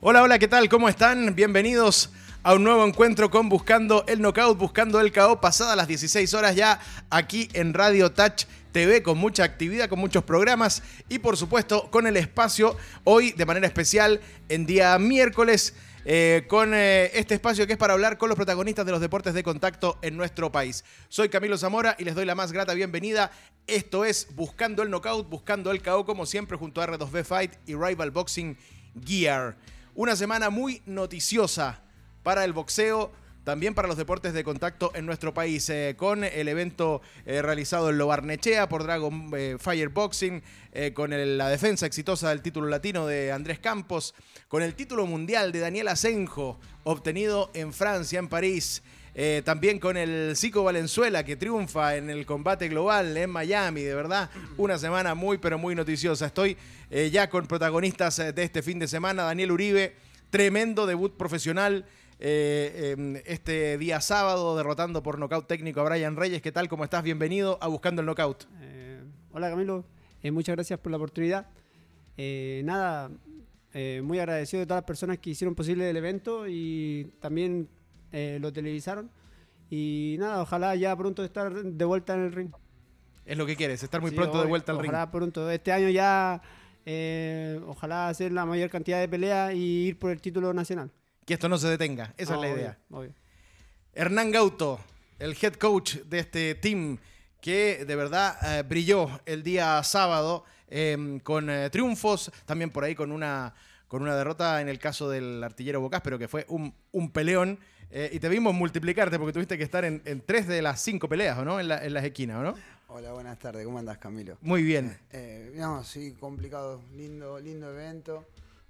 Hola, hola, ¿qué tal? ¿Cómo están? Bienvenidos a un nuevo encuentro con Buscando el Knockout, Buscando el KO, pasada las 16 horas ya aquí en Radio Touch TV con mucha actividad, con muchos programas y por supuesto con el espacio hoy de manera especial en día miércoles. eh, con eh, este espacio que es para hablar con los protagonistas de los deportes de contacto en nuestro país. Soy Camilo Zamora y les doy la más grata bienvenida. Esto es Buscando el Knockout, Buscando el KO, como siempre, junto a R2B Fight y Rival Boxing Gear. Una semana muy noticiosa para el boxeo, también para los deportes de contacto en nuestro país, eh, con el evento eh, realizado en Lobarnechea por Dragon eh, Fire Boxing, con la defensa exitosa del título latino de Andrés Campos, con el título mundial de Daniel Asenjo, obtenido en Francia, en París. Eh, también con el Zico Valenzuela que triunfa en el combate global en Miami, de verdad, una semana muy pero muy noticiosa. Estoy eh, ya con protagonistas eh, de este fin de semana, Daniel Uribe, tremendo debut profesional eh, este día sábado, derrotando por nocaut técnico a Brian Reyes. ¿Qué tal? ¿Cómo estás? Bienvenido a Buscando el Knockout. Hola Camilo, muchas gracias por la oportunidad. Nada, muy agradecido de todas las personas que hicieron posible el evento y también eh, lo televisaron. Y nada, ojalá ya pronto estar de vuelta en el ring. Es lo que quieres, estar muy Sí, pronto de vuelta al ring. Ojalá pronto, este año ya, eh, ojalá hacer la mayor cantidad de peleas y ir por el título nacional. Que esto no se detenga, esa es la Obvio, idea. obvio. Hernán Gauto, el head coach de este team, que de verdad eh, brilló el día sábado eh, con eh, triunfos, también por ahí con una, con una derrota en el caso del artillero Bocás, pero que fue un, un peleón. eh, y te vimos multiplicarte porque tuviste que estar en, en tres de las cinco peleas, ¿o no? En, la- en las esquinas, ¿o no? Hola, buenas tardes. ¿Cómo andás, Camilo? Muy bien. Eh, no, sí, complicado. Lindo, lindo evento.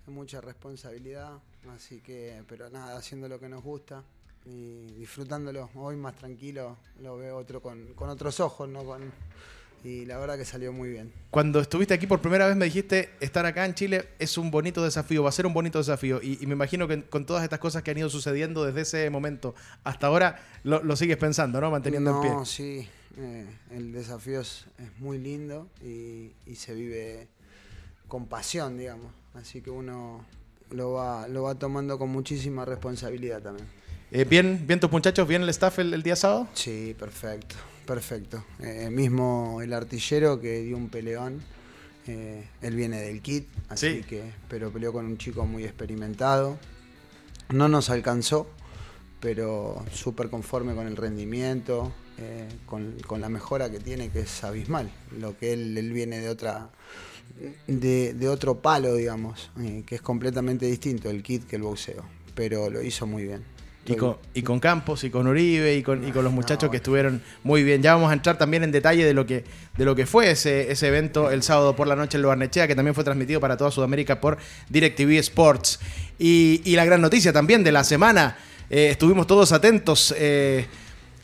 Mucha responsabilidad. Así que, pero nada, haciendo lo que nos gusta y disfrutándolo. Hoy más tranquilo, lo veo otro con, con otros ojos, ¿no? Con, y la verdad que salió muy bien. Cuando estuviste aquí por primera vez me dijiste, estar acá en Chile es un bonito desafío, va a ser un bonito desafío. Y, y me imagino que con todas estas cosas que han ido sucediendo desde ese momento hasta ahora, lo, lo sigues pensando, ¿no? Manteniendo en pie. No, sí. eh, el desafío es, es muy lindo y, y se vive con pasión, digamos. Así que uno lo va, lo va tomando con muchísima responsabilidad también. Eh, ¿bien, ¿Bien tus muchachos? ¿Bien el staff el, el día sábado? Sí, perfecto, perfecto. Eh, mismo el artillero que dio un peleón, eh, él viene del kit, así Sí. que, pero peleó con un chico muy experimentado. No nos alcanzó, pero súper conforme con el rendimiento, eh, con, con la mejora que tiene, que es abismal. Lo que él, él viene de otra, de, de otro palo, digamos, eh, que es completamente distinto el kit que el boxeo, pero lo hizo muy bien. Y con, y con Campos, y con Uribe, y con, y con los No, muchachos que estuvieron muy bien. Ya vamos a entrar también en detalle de lo que, de lo que fue ese, ese evento el sábado por la noche en Loarnechea, que también fue transmitido para toda Sudamérica por DirecTV Sports. Y, y la gran noticia también de la semana, eh, estuvimos todos atentos. eh,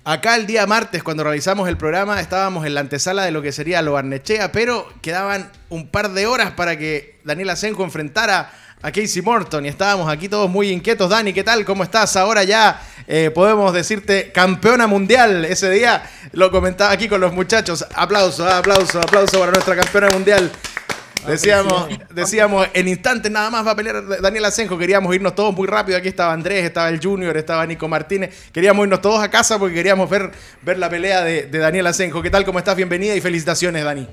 acá el día martes, cuando realizamos el programa, estábamos en la antesala de lo que sería Loarnechea, pero quedaban un par de horas para que Daniel Asenjo enfrentara a Casey Morton y estábamos aquí todos muy inquietos. Dani, ¿qué tal? ¿Cómo estás? Ahora ya eh, podemos decirte campeona mundial. Ese día lo comentaba aquí con los muchachos. Aplauso, aplauso, aplauso para nuestra campeona mundial. Decíamos, decíamos, en instantes nada más va a pelear Daniel Asenjo. Queríamos irnos todos muy rápido. Aquí estaba Andrés, estaba el Junior, estaba Nico Martínez. Queríamos irnos todos a casa porque queríamos ver, ver la pelea de, de Daniel Asenjo. ¿Qué tal? ¿Cómo estás? Bienvenida y felicitaciones, Dani.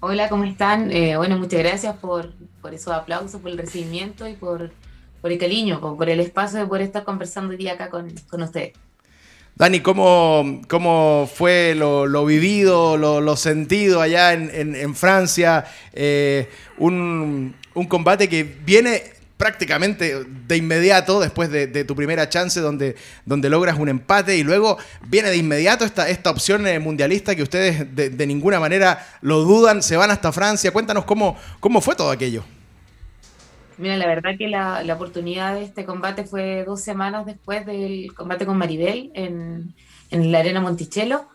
Hola, ¿cómo están? Eh, bueno, muchas gracias por, por esos aplausos, por el recibimiento y por, por el cariño, por, el espacio de poder estar conversando hoy día acá con, con ustedes. Dani, ¿cómo, cómo fue lo, vivido, lo, sentido allá en, en- en Francia? Eh, un, un combate que viene prácticamente de inmediato después de, tu primera chance donde, donde logras un empate y luego viene de inmediato esta, esta opción eh, mundialista que ustedes de, de ninguna manera lo dudan, se van hasta Francia. Cuéntanos cómo, cómo fue todo aquello. Mira, la verdad que la, la oportunidad de este combate fue dos semanas después del combate con Maribel en, en la Arena Monticello.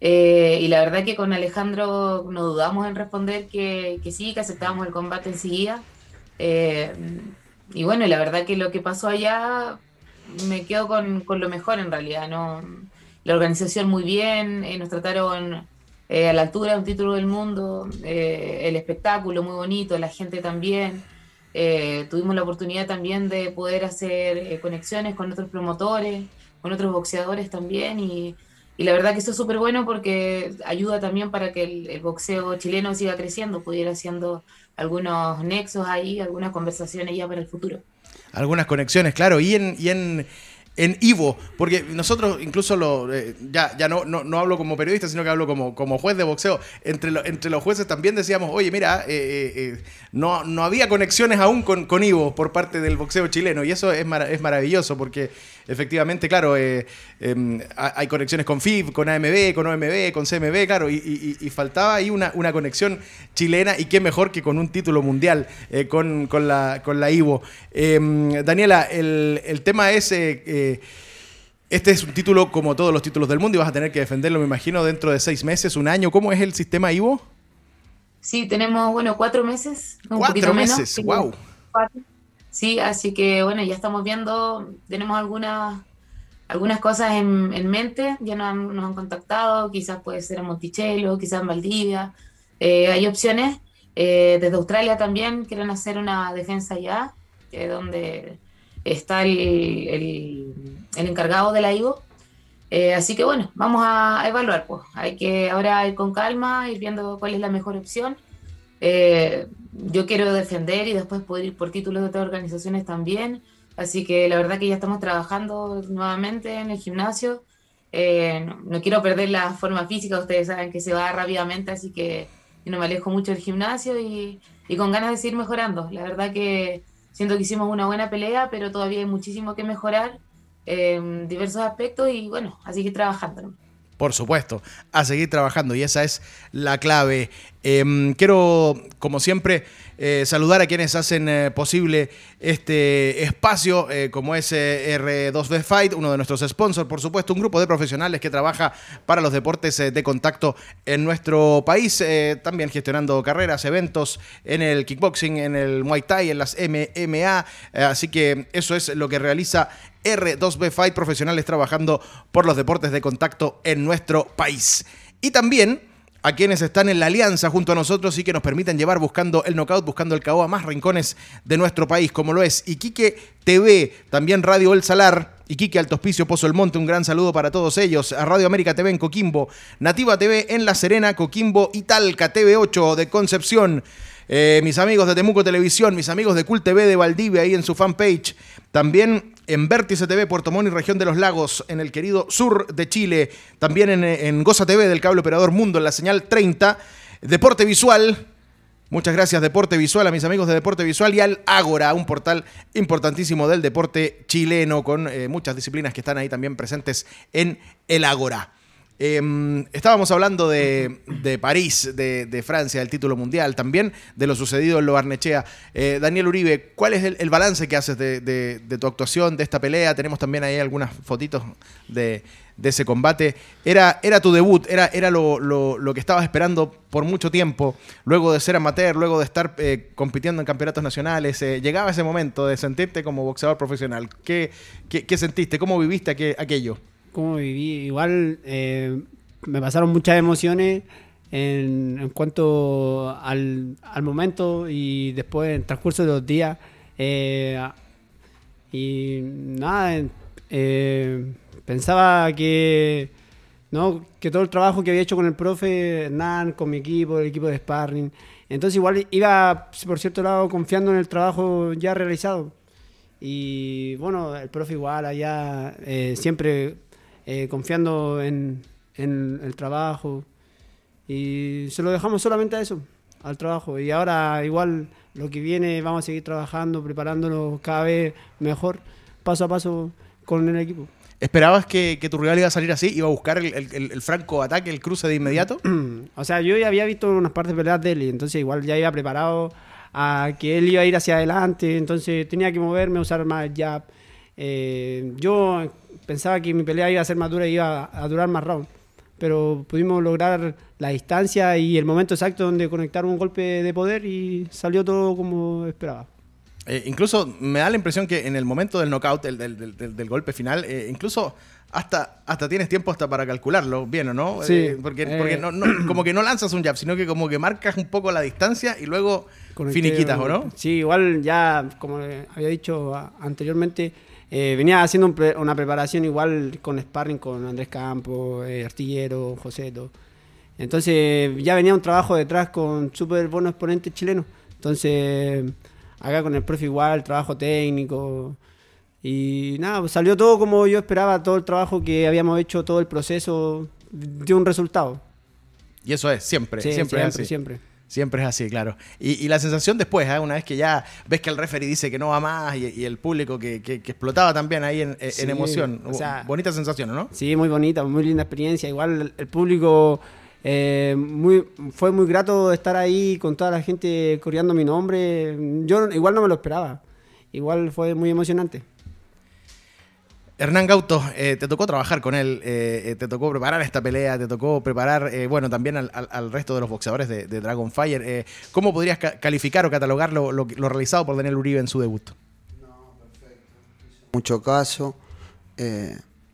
Eh, y la verdad que con Alejandro no dudamos en responder que, que sí, que aceptábamos el combate enseguida. Eh, y bueno, la verdad que lo que pasó allá me quedo con, con lo mejor en realidad, ¿no? La organización muy bien, eh, nos trataron eh, a la altura de un título del mundo, eh, el espectáculo muy bonito, la gente también. tuvimos la oportunidad también de poder hacer conexiones con otros promotores, con otros boxeadores también y, y la verdad que eso es súper bueno porque ayuda también para que el, boxeo chileno siga creciendo, pudiera haciendo algunos nexos ahí, algunas conversaciones ya para el futuro. Algunas conexiones, claro. Y en, y en, en Ivo, porque nosotros incluso eh, ya, ya no, no, hablo como periodista, sino que hablo como, como juez de boxeo. Entre, entre los jueces también decíamos, oye, mira, eh, eh, no, no había conexiones aún con, con Ivo por parte del boxeo chileno, y eso es, es maravilloso, porque efectivamente, claro, em, hay conexiones con FIB, con AMB, con OMB, con CMB, claro, y, faltaba ahí una, una, conexión chilena, y qué mejor que con un título mundial, con, con, la, con la Ivo. Em, Daniela, el, el tema es este es un título como todos los títulos del mundo y vas a tener que defenderlo, me imagino, dentro de seis meses, un año. ¿Cómo es el sistema Ivo? Sí, tenemos, bueno, cuatro meses. cuatro meses, wow. Sí, así que, bueno, ya estamos viendo, tenemos algunas, algunas cosas en, mente, ya nos han, contactado, quizás puede ser en Monticello, quizás en Valdivia. Eh, hay opciones. Eh, desde Australia también quieren hacer una defensa ya, donde está el, encargado de la IGO. Eh, así que bueno, vamos a evaluar. Pues. Hay que ahora ir con calma, ir viendo cuál es la mejor opción. Yo quiero defender y después poder ir por títulos de otras organizaciones también. Así que la verdad que ya estamos trabajando nuevamente en el gimnasio. Eh, no, quiero perder la forma física, ustedes saben que se va rápidamente, así que no me alejo mucho del gimnasio y, y con ganas de seguir mejorando. La verdad que Siento que hicimos una buena pelea, pero todavía hay muchísimo que mejorar en diversos aspectos y bueno, a seguir trabajando. Por supuesto, a seguir trabajando y esa es la clave. Em, quiero, como siempre, eh, saludar a quienes hacen eh, posible este espacio, eh, como es R2B Fight, uno de nuestros sponsors, por supuesto, un grupo de profesionales que trabaja para los deportes de contacto en nuestro país, también gestionando carreras, eventos en el kickboxing, en el Muay Thai, en las MMA, así que eso es lo que realiza R2B Fight, profesionales trabajando por los deportes de contacto en nuestro país. Y también a quienes están en la alianza junto a nosotros y que nos permiten llevar buscando el knockout, buscando el KO a más rincones de nuestro país, como lo es Iquique TV, también Radio El Salar, Iquique Alto Hospicio Pozo El Monte, un gran saludo para todos ellos, a Radio América TV en Coquimbo, Nativa TV en La Serena, Coquimbo y Talca TV8 de Concepción. Eh, mis amigos de Temuco Televisión, mis amigos de Cult TV de Valdivia ahí en su fanpage. También en Vértice TV, Puerto Montt y Región de los Lagos, en el querido sur de Chile. También en, Goza TV del cable operador Mundo, en la señal 30. Deporte Visual, Muchas gracias Deporte Visual, a mis amigos de Deporte Visual y al Ágora, un portal importantísimo del deporte chileno con eh, muchas disciplinas que están ahí también presentes en el Ágora. Em, estábamos hablando de, París, de, Francia, del título mundial, también de lo sucedido en Lo Barnechea. Eh, Daniel Uribe, ¿cuál es el, balance que haces de, tu actuación, de esta pelea? Tenemos también ahí algunas fotitos de, ese combate. Era, era tu debut, era, era lo, que estabas esperando por mucho tiempo, luego de ser amateur, luego de estar eh, compitiendo en campeonatos nacionales. Eh, llegaba ese momento de sentirte como boxeador profesional. ¿Qué, qué, sentiste? ¿Cómo viviste aquello? Cómo viví. Igual eh, me pasaron muchas emociones en, cuanto al, momento y después en transcurso de los días. Eh, y nada, eh, pensaba que, ¿no? que todo el trabajo que había hecho con el profe Hernán, con mi equipo, el equipo de sparring, entonces igual iba, por cierto lado, confiando en el trabajo ya realizado. Y bueno, el profe igual allá siempre eh, confiando en, el trabajo. Y se lo dejamos solamente a eso, al trabajo. Y ahora igual lo que viene vamos a seguir trabajando, preparándonos cada vez mejor, paso a paso con el equipo. ¿Esperabas que, tu rival iba a salir así? ¿Iba a buscar el, franco ataque, el cruce de inmediato? o sea, yo ya había visto unas partes peleas de él y entonces igual ya iba preparado a que él iba a ir hacia adelante, entonces tenía que moverme, usar más jab. Eh, yo pensaba que mi pelea iba a ser más dura y iba a durar más round. Pero pudimos lograr la distancia y el momento exacto donde conectar un golpe de poder y salió todo como esperaba. Eh, incluso me da la impresión que en el momento del knockout, del, del, del, del golpe final, eh, incluso hasta, hasta tienes tiempo hasta para calcularlo bien o no. Sí, Eh, porque eh. porque no, no- como que no lanzas un jab, sino que como que marcas un poco la distancia y luego finiquitas, ¿o no? Sí, igual ya, como eh, había dicho anteriormente, eh, venía haciendo un pre- una preparación igual con sparring con Andrés Campos, eh, Artillero, Joseto. Entonces ya venía un trabajo detrás con súper buenos exponentes chilenos. Entonces acá con el profe igual, trabajo técnico. Y nada, pues salió todo como yo esperaba, todo el trabajo que habíamos hecho, todo el proceso dio un resultado. Y eso es, siempre, Sí, siempre, siempre, es así. siempre. Siempre es así, claro. Y, y la sensación después, ¿eh? una vez que ya ves que el referee dice que no va más y, y el público que, que- que explotaba también ahí en, en Sí, emoción. o sea- Bonita sensación, ¿no? Sí, muy bonita, muy linda experiencia. Igual el, el público eh, muy, fue muy grato estar ahí con toda la gente coreando mi nombre. Yo no- igual no me lo esperaba. Igual fue muy emocionante. Hernán Gauto, eh, te tocó trabajar con él, eh, eh, te tocó preparar esta pelea, te tocó preparar, bueno, también al, resto de los boxeadores de, de Dragonfire. Eh, ¿Cómo podrías ca- calificar o catalogar lo, lo- lo realizado por Daniel Uribe en su debut? mucho caso.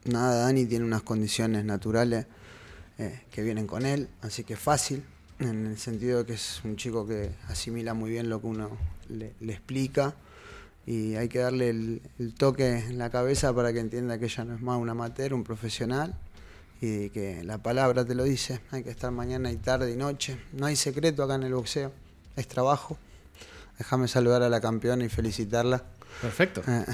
nada, Dani tiene unas condiciones naturales que vienen con él, así que fácil, en el sentido de que es un chico que asimila muy bien lo que uno le explica y hay que darle el, el toque en la cabeza para que entienda que ella no es más un amateur, un profesional y que la palabra te lo dice, hay que estar mañana y tarde y noche, no hay secreto acá en el boxeo, es trabajo. Déjame saludar a la campeona y felicitarla. Perfecto. Eh,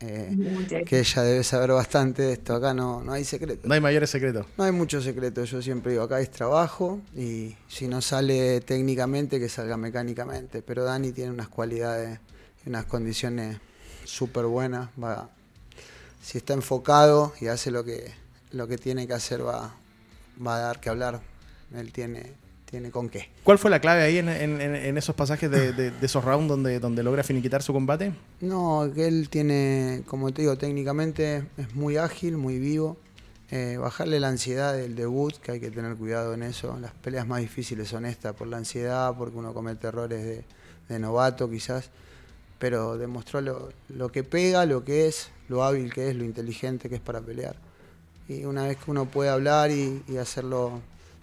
eh, que ella debe saber bastante de esto. Acá no, no hay secreto. No hay mayores secretos. No hay mucho secreto. Yo siempre digo, acá es trabajo y si no sale técnicamente, que salga mecánicamente. Pero Dani tiene unas cualidades y unas condiciones súper buenas. Va, si está enfocado y hace lo que, lo que tiene que hacer, va, va a dar que hablar. Él tiene, tiene con qué. ¿Cuál fue la clave ahí en, en- en- en esos pasajes de, de- de esos rounds donde, donde logra finiquitar su combate? No, que él tiene, como te digo, técnicamente es muy ágil, muy vivo. Eh, bajarle la ansiedad del debut, que hay que tener cuidado en eso. Las peleas más difíciles son estas, por la ansiedad, porque uno comete errores de, de novato quizás. Pero demostró lo, lo que pega, lo que es, lo hábil que es, lo inteligente que es para pelear. Y una vez que uno puede hablar y, hacerlo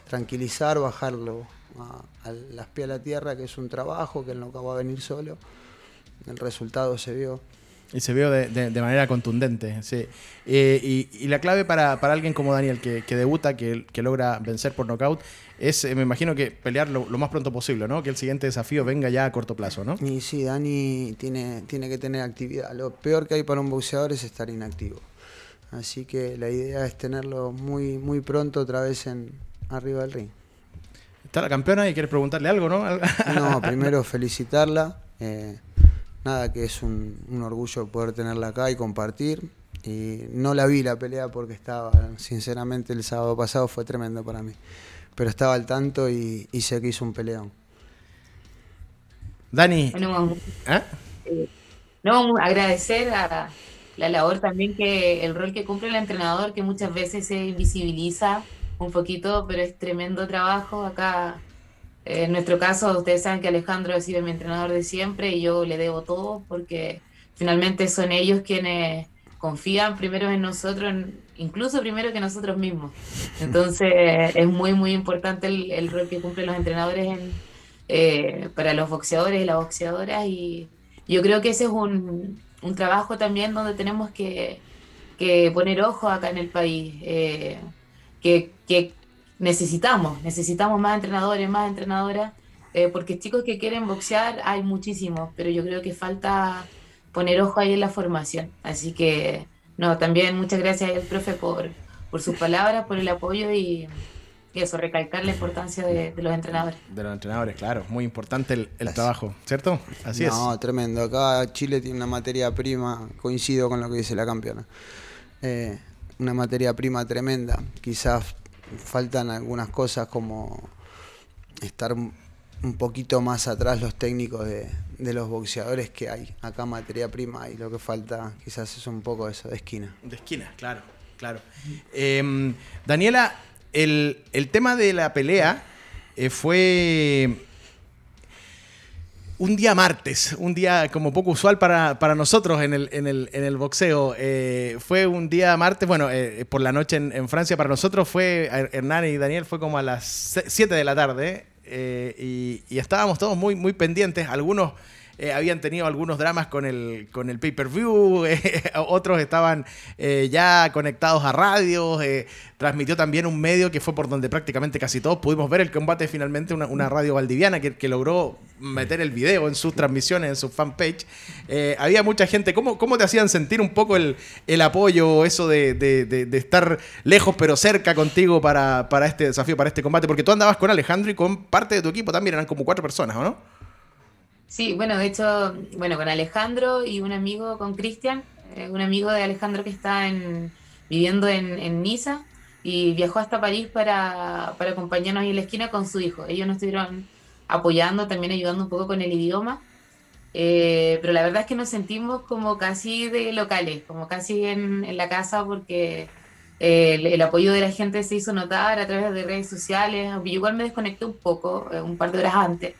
tranquilizar, bajarlo a, a las pies a la tierra, que es un trabajo, que él no va a venir solo, el resultado se vio. Y se vio de, de- de manera contundente, sí. Eh, y, y la clave para, para alguien como Daniel, que, que debuta, que, que logra vencer por nocaut, es, eh, me imagino que pelear lo, lo más pronto posible, ¿no? Que el siguiente desafío venga ya a corto plazo, ¿no? Y sí, Dani tiene, tiene que tener actividad. Lo peor que hay para un boxeador es estar inactivo. Así que la idea es tenerlo muy, muy pronto otra vez en arriba del ring. Está la campeona y quieres preguntarle algo, ¿no? No, primero felicitarla. eh, nada, que es un, un orgullo poder tenerla acá y compartir. Y no la vi la pelea porque estaba, sinceramente, el sábado pasado fue tremendo para mí. Pero estaba al tanto y, y sé que hizo un peleón. Dani, Bueno, ¿ah? No, agradecer a la labor también que el rol que cumple el entrenador, que muchas veces se invisibiliza un poquito, pero es tremendo trabajo. Acá, eh, en nuestro caso, ustedes saben que Alejandro ha sido mi entrenador de siempre y yo le debo todo porque finalmente son ellos quienes confían primero en nosotros, incluso primero que nosotros mismos. Entonces, es muy, muy importante el, rol que cumplen los entrenadores en, eh, para los boxeadores y las boxeadoras y yo creo que ese es un, un trabajo también donde tenemos que, que poner ojo acá en el país, eh, que, que necesitamos, necesitamos más entrenadores, más entrenadoras, eh, porque chicos que quieren boxear hay muchísimos, pero yo creo que falta poner ojo ahí en la formación. Así que, no, también muchas gracias al profe por, por sus palabras, por el apoyo y, y eso, recalcar la importancia de, de los entrenadores. De los entrenadores, claro. Muy importante el, el trabajo, ¿cierto? Así no, tremendo. Acá Chile tiene una materia prima, coincido con lo que dice la campeona. Eh, una materia prima tremenda. Quizás faltan algunas cosas como estar un un poquito más atrás los técnicos de, de los boxeadores que hay. Acá materia prima y lo que falta quizás es un poco eso de esquina. es. De esquina, claro, claro. Eh, Daniela, el, el tema de la pelea eh, fue... un día martes, un día como poco usual para, nosotros en el, en el, en el boxeo. Eh, fue un día martes, bueno, eh, por la noche en, Francia para nosotros fue, Hernán y Daniel fue como a las 7 de la tarde eh, y, y, estábamos todos muy, muy pendientes, algunos eh, habían tenido algunos dramas con el, con el pay-per-view, eh, otros estaban eh, ya conectados a radio, transmitió también un medio que fue por donde prácticamente casi todos pudimos ver el combate finalmente, una, radio valdiviana que, que, logró meter el video en sus transmisiones, en su fanpage. había mucha gente, ¿Cómo, ¿cómo, te hacían sentir un poco el, el apoyo, eso de, de, de, estar lejos pero cerca contigo para, para este desafío, para este combate? Porque tú andabas con Alejandro y con parte de tu equipo también, eran como cuatro personas, ¿o no? Sí, bueno, de hecho, bueno, con Alejandro y un amigo, con Cristian, eh, un amigo de Alejandro que está en, viviendo en, Niza y viajó hasta París para, para acompañarnos ahí en la esquina con su hijo. Ellos nos estuvieron apoyando, también ayudando un poco con el idioma. Eh, pero la verdad es que nos sentimos como casi de locales, como casi en, la casa, porque eh, el, apoyo de la gente se hizo notar a través de redes sociales. Yo igual me desconecté un poco, un par de horas antes,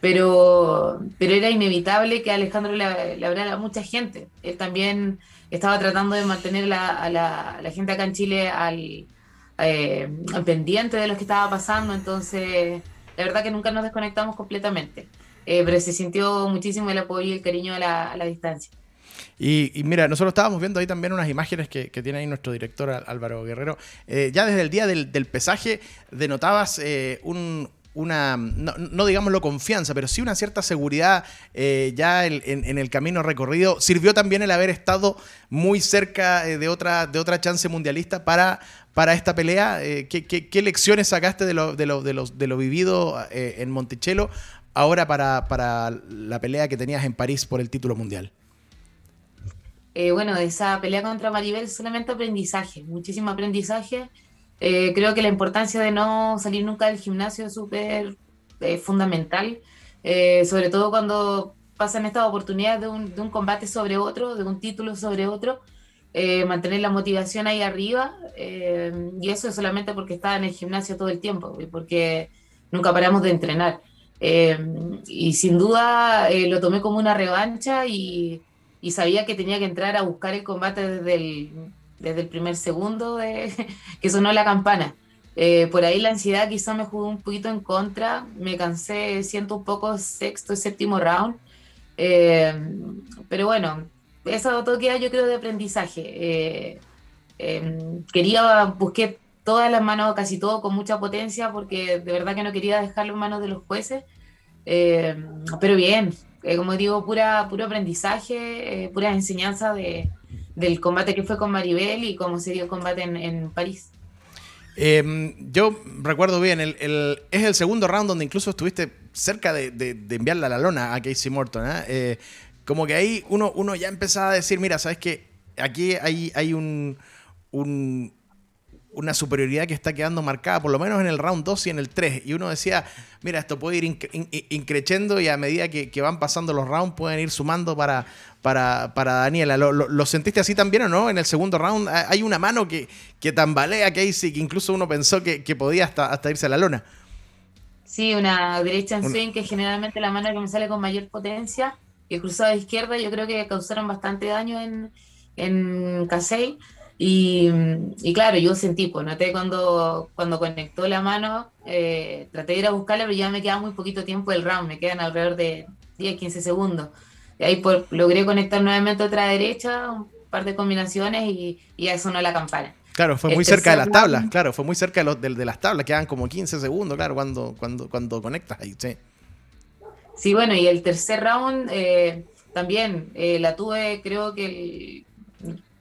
pero, pero era inevitable que Alejandro le, hablara a mucha gente. Él también estaba tratando de mantener la, a, la, gente acá en Chile al, eh, pendiente de lo que estaba pasando, entonces la verdad que nunca nos desconectamos completamente, eh, pero se sintió muchísimo el apoyo y el cariño a la, distancia. Y, mira, nosotros estábamos viendo ahí también unas imágenes que, tiene ahí nuestro director Álvaro Guerrero. Eh, ya desde el día del, del pesaje denotabas un, una, no, no digámoslo confianza, pero sí una cierta seguridad eh, ya en, el camino recorrido. Sirvió también el haber estado muy cerca eh, de, otra, de otra chance mundialista para, para esta pelea. Eh, ¿qué, lecciones sacaste de lo, de lo, de lo vivido en Monticello ahora para, para la pelea que tenías en París por el título mundial? bueno, de esa pelea contra Maribel solamente aprendizaje, muchísimo aprendizaje eh, creo que la importancia de no salir nunca del gimnasio es súper eh, fundamental, eh, sobre todo cuando pasan estas oportunidades de un, de un, combate sobre otro, de un título sobre otro, mantener la motivación ahí arriba, y eso es solamente porque estaba en el gimnasio todo el tiempo, y porque nunca paramos de entrenar. y sin duda lo tomé como una revancha y, y sabía que tenía que entrar a buscar el combate desde el, desde el primer segundo de, que sonó la campana. Eh, por ahí la ansiedad quizá me jugó un poquito en contra, me cansé, siento un poco sexto y séptimo round, eh, pero bueno, eso todo queda yo creo de aprendizaje. Eh, em, quería, busqué todas las manos, casi todo con mucha potencia, porque de verdad que no quería dejarlo en manos de los jueces, pero bien, como digo, pura, puro aprendizaje, pura enseñanza de, del combate que fue con Maribel y cómo se dio el combate en, París. Em, yo recuerdo bien, el, es el segundo round donde incluso estuviste cerca de, de, enviarle a la lona a Casey Morton. ¿eh? Eh, como que ahí uno, uno ya empezaba a decir, mira, ¿sabes qué? Aquí hay, hay un, un, una superioridad que está quedando marcada, por lo menos en el round 2 y en el 3. Y uno decía, mira, esto puede ir increciendo y a medida que, van pasando los rounds pueden ir sumando para, para, para Daniela. ¿Lo, sentiste así también o no? En el segundo round hay una mano que, que tambalea Casey, que incluso uno pensó que, podía hasta, hasta irse a la lona. Sí, una derecha en swing, que es generalmente la mano que me sale con mayor potencia, que cruzado de izquierda, yo creo que causaron bastante daño en, en Casey y, claro, yo sentí, pues noté cuando, cuando conectó la mano, eh, traté de ir a buscarla, pero ya me quedaba muy poquito tiempo del round, me quedan alrededor de 10, 15 segundos. Y ahí por, logré conectar nuevamente otra derecha, un par de combinaciones y, y ya sonó la campana. Claro, fue muy cerca de las tablas, claro, fue muy cerca de, los, de, las tablas, quedan como 15 segundos, claro, cuando, cuando, cuando conectas ahí, sí. Sí, bueno, y el tercer round eh, también eh, la tuve, creo que el,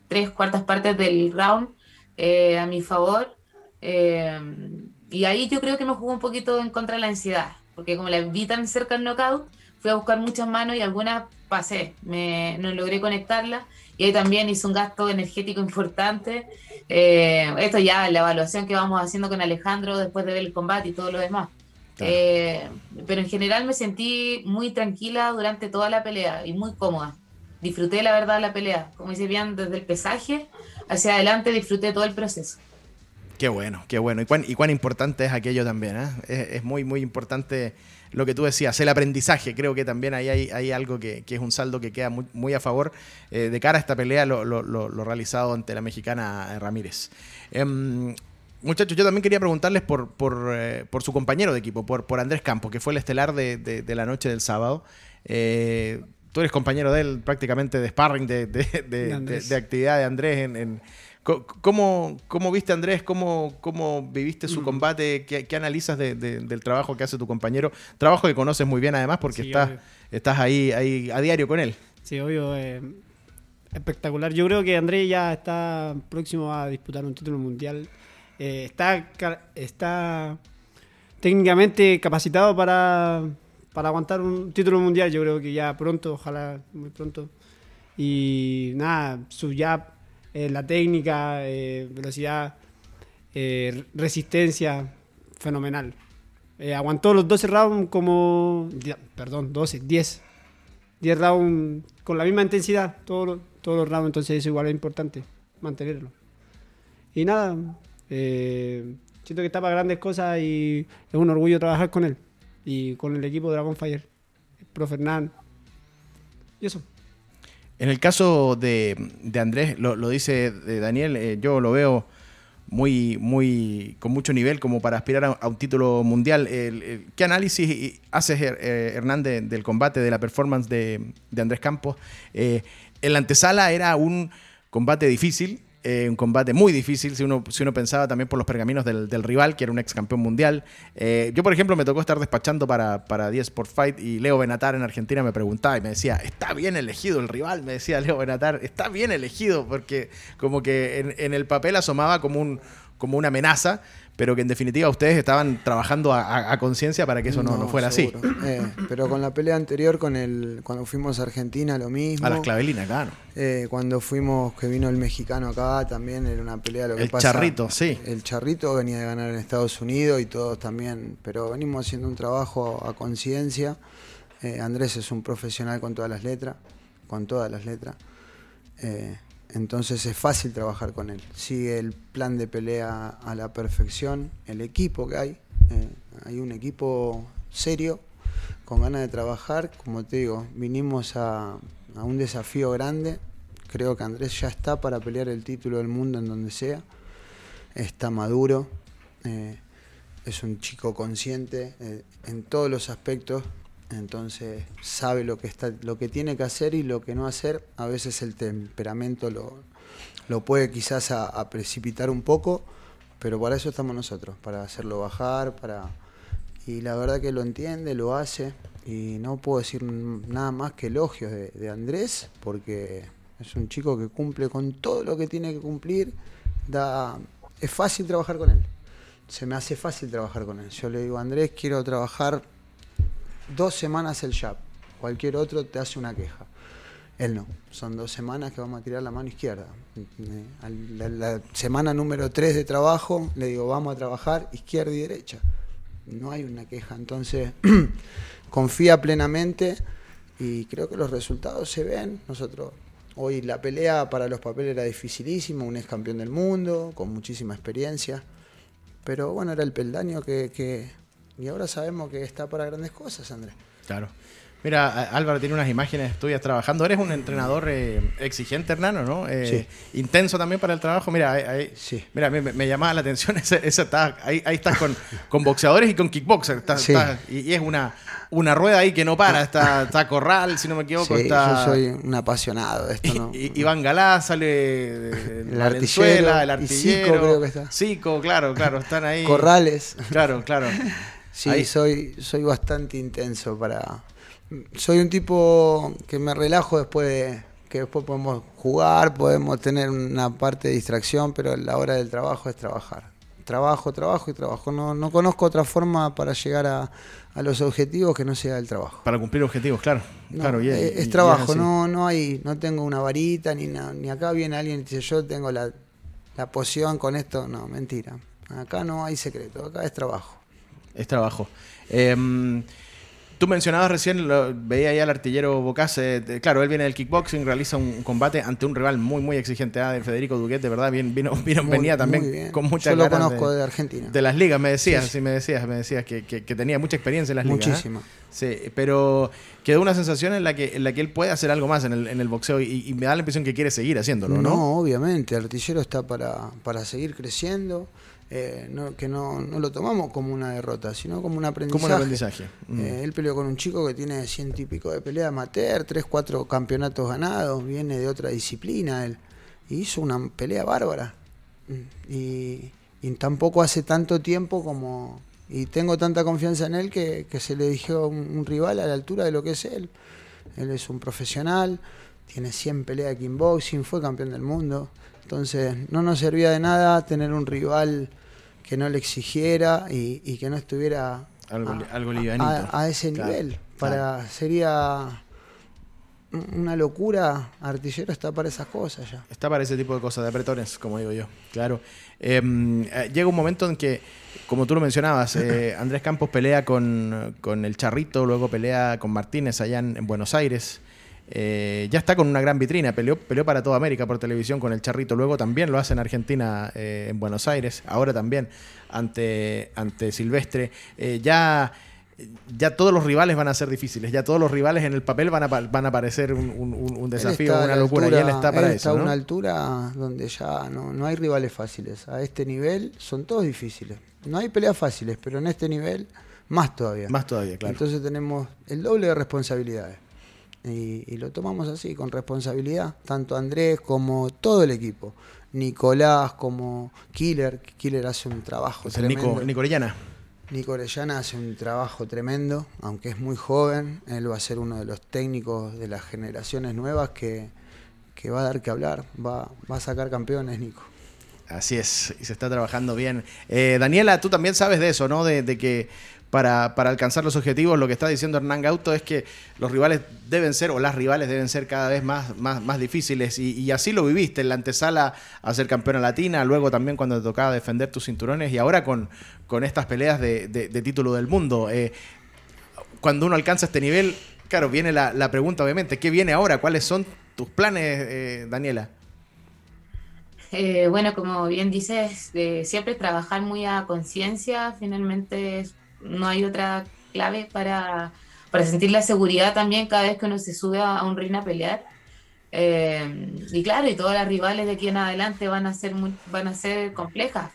tres cuartas partes del round eh, a mi favor. Eh, y ahí yo creo que me jugó un poquito en contra de la ansiedad, porque como la vi tan cerca al knockout, fui a buscar muchas manos y algunas pasé, me, no logré conectarlas. Y ahí también hice un gasto energético importante. Eh, esto ya la evaluación que vamos haciendo con Alejandro después de ver el combate y todo lo demás. pero en general me sentí muy tranquila durante toda la pelea y muy cómoda disfruté la verdad la pelea. Como dice bien, desde el pesaje hacia adelante disfruté todo el proceso. Qué bueno, qué bueno. Y cuán, y cuán importante es aquello también. ¿eh? Es, muy, muy importante lo que tú decías, el aprendizaje. Creo que también ahí hay, algo que, que, es un saldo que queda muy, a favor eh, de cara a esta pelea, lo, realizado ante la mexicana Ramírez. Eh, muchachos, yo también quería preguntarles por, por, eh, por, su compañero de equipo, por, por Andrés Campos, que fue el estelar de, de, la noche del sábado. Eh, tú eres compañero de él prácticamente de sparring, de, de actividad de Andrés en, en ¿Cómo, ¿Cómo, viste, Andrés? ¿Cómo, cómo viviste su mm. combate? ¿Qué, qué analizas de, de, del trabajo que hace tu compañero? Trabajo que conoces muy bien, además, porque sí, estás, estás ahí, ahí a diario con él. Sí, obvio. Eh, espectacular. Yo creo que Andrés ya está próximo a disputar un título mundial. Eh, está, está técnicamente capacitado para, para aguantar un título mundial. Yo creo que ya pronto, ojalá muy pronto. Y nada, su jab eh, la técnica, eh, velocidad, eh, resistencia, fenomenal. Aguantó los 12 rounds como, perdón, 12, 10. 10 rounds con la misma intensidad, todos, todos los rounds, entonces eso igual es importante, mantenerlo. Y nada, siento que está para grandes cosas y es un orgullo trabajar con él y con el equipo Dragon Fire, Pro Fernán. Y eso. En el caso de, de Andrés, lo, lo dice eh, Daniel, eh, yo lo veo muy, muy, con mucho nivel como para aspirar a, a un título mundial. El, el, ¿Qué análisis hace eh, Hernández del combate, de la performance de, de Andrés Campos? Eh, en la antesala era un combate difícil, eh, un combate muy difícil si uno, si uno pensaba también por los pergaminos del, del rival, que era un ex campeón mundial. Eh, yo, por ejemplo, me tocó estar despachando para, para 10 Sport Fight y Leo Benatar en Argentina me preguntaba y me decía, está bien elegido el rival, me decía Leo Benatar, está bien elegido, porque como que en, en el papel asomaba como, un, como una amenaza pero que en definitiva ustedes estaban trabajando a, a, a conciencia para que eso no, no, no fuera seguro. así. Eh, pero con la pelea anterior, con el cuando fuimos a Argentina, lo mismo. A las clavelinas, claro. Eh, cuando fuimos, que vino el mexicano acá, también era una pelea. Lo que el pasa, charrito, sí. El charrito venía de ganar en Estados Unidos y todos también, pero venimos haciendo un trabajo a, a conciencia. Eh, Andrés es un profesional con todas las letras, con todas las letras. Eh, entonces es fácil trabajar con él. Sigue el plan de pelea a la perfección, el equipo que hay. Eh, hay un equipo serio, con ganas de trabajar. Como te digo, vinimos a, un desafío grande. Creo que Andrés ya está para pelear el título del mundo en donde sea. Está maduro. Eh, es un chico consciente eh, en todos los aspectos entonces sabe lo que está lo que tiene que hacer y lo que no hacer. A veces el temperamento lo, lo puede quizás a, precipitar un poco pero para eso estamos nosotros para hacerlo bajar para y la verdad que lo entiende lo hace y no puedo decir nada más que elogios de, de Andrés porque es un chico que cumple con todo lo que tiene que cumplir da es fácil trabajar con él se me hace fácil trabajar con él. Yo le digo Andrés quiero trabajar dos semanas el jab. Cualquier otro te hace una queja. Él no. Son dos semanas que vamos a tirar la mano izquierda. La, la semana número tres de trabajo, le digo, vamos a trabajar izquierda y derecha. No hay una queja. Entonces, confía plenamente y creo que los resultados se ven. Nosotros, hoy la pelea para los papeles era dificilísima, un ex campeón del mundo, con muchísima experiencia. Pero bueno, era el peldaño que y ahora sabemos que está para grandes cosas, Andrés. Claro. Mira, Álvaro tiene unas imágenes tuyas trabajando. Eres un entrenador eh, exigente, Hernano, ¿no? Eh, sí. Intenso también para el trabajo. Mira, ahí, ahí sí. mira me, me, llamaba la atención. Esa está, ahí, ahí, estás con, con, boxeadores y con kickboxers. Está, sí. está, y, y, es una, una rueda ahí que no para. Está, está Corral, si no me equivoco. Sí, está, yo soy un apasionado de esto. ¿no? Y, Iván Galá sale de el artillero, el artillero. Zico, creo que está. Zico, claro, claro. Están ahí. Corrales. Claro, claro. Sí, Ahí. soy, soy bastante intenso para. Soy un tipo que me relajo después de. que después podemos jugar, podemos tener una parte de distracción, pero la hora del trabajo es trabajar. Trabajo, trabajo y trabajo. No, no conozco otra forma para llegar a, a, los objetivos que no sea el trabajo. Para cumplir objetivos, claro. No, claro y, es, es, trabajo, no, no hay, no tengo una varita, ni, na, ni acá viene alguien y dice yo tengo la, la poción con esto. No, mentira. Acá no hay secreto, acá es trabajo es trabajo. Eh, Tú mencionabas recién, lo, veía ahí al artillero Bocase, claro, él viene del kickboxing, realiza un combate ante un rival muy, muy exigente, ¿ah? de Federico Duguet, de verdad, bien, vino, vino venía también con mucha Yo lo conozco de, Argentina. De las ligas, me decías, sí, me decías, me decías que, que, tenía mucha experiencia en las ligas. ¿ah? Muchísima. Sí, pero quedó una sensación en la que, en la que él puede hacer algo más en el, en el boxeo y, me da la impresión que quiere seguir haciéndolo, ¿no? No, obviamente, el artillero está para, para seguir creciendo. Eh, que no, lo tomamos como una derrota, sino como un aprendizaje. Como un aprendizaje. Mm. Eh, él peleó con un chico que tiene ciento y pico de pelea amateur, tres, cuatro campeonatos ganados, viene de otra disciplina él, y hizo una pelea bárbara. Mm, y, tampoco hace tanto tiempo como... Y tengo tanta confianza en él que, se le dijo un, un, rival a la altura de lo que es él. Él es un profesional, tiene 100 peleas de kickboxing, fue campeón del mundo. Entonces no nos servía de nada tener un rival que no le exigiera y, que no estuviera algo, a, a, ese nivel. Para sería una locura. Artillero está para esas cosas ya. Está para ese tipo de cosas, de apretones, como digo yo. Claro. Em, eh, llega un momento en que, como tú lo mencionabas, eh, Andrés Campos pelea con, el Charrito, luego pelea con Martínez allá en Buenos Aires. Eh, ya está con una gran vitrina, peleó, peleó para toda América por televisión con el Charrito, luego también lo hace en Argentina, eh, en Buenos Aires, ahora también ante, ante Silvestre. Eh, ya, ya todos los rivales van a ser difíciles, ya todos los rivales en el papel van a, van a parecer un, desafío, una locura, y él está para eso. Está a una altura donde ya no, no hay rivales fáciles, a este nivel son todos difíciles. No hay peleas fáciles, pero en este nivel más todavía. Más todavía, claro. Entonces tenemos el doble de responsabilidades. Y, lo tomamos así, con responsabilidad, tanto Andrés como todo el equipo. Nicolás como Killer, Killer hace un trabajo tremendo. Nico, Orellana. Nico Orellana hace un trabajo tremendo, aunque es muy joven, él va a ser uno de los técnicos de las generaciones nuevas que, va a dar que hablar, va, va a sacar campeones, Nico. Así es, y se está trabajando bien. Eh, Daniela, tú también sabes de eso, ¿no? de que para, alcanzar los objetivos. Lo que está diciendo Hernán Gauto es que los rivales deben ser, o las rivales deben ser cada vez más, más, más difíciles. Y, así lo viviste en la antesala a ser campeona latina, luego también cuando te tocaba defender tus cinturones y ahora con, con estas peleas de, título del mundo. Eh, cuando uno alcanza este nivel, claro, viene la, pregunta obviamente, ¿qué viene ahora? ¿Cuáles son tus planes, eh, Daniela? Eh, bueno, como bien dices, siempre trabajar muy a conciencia, finalmente no hay otra clave para, sentir la seguridad también cada vez que uno se sube a, un ring a pelear. Eh, y claro, y todas las rivales de aquí en adelante van a ser, van a ser complejas.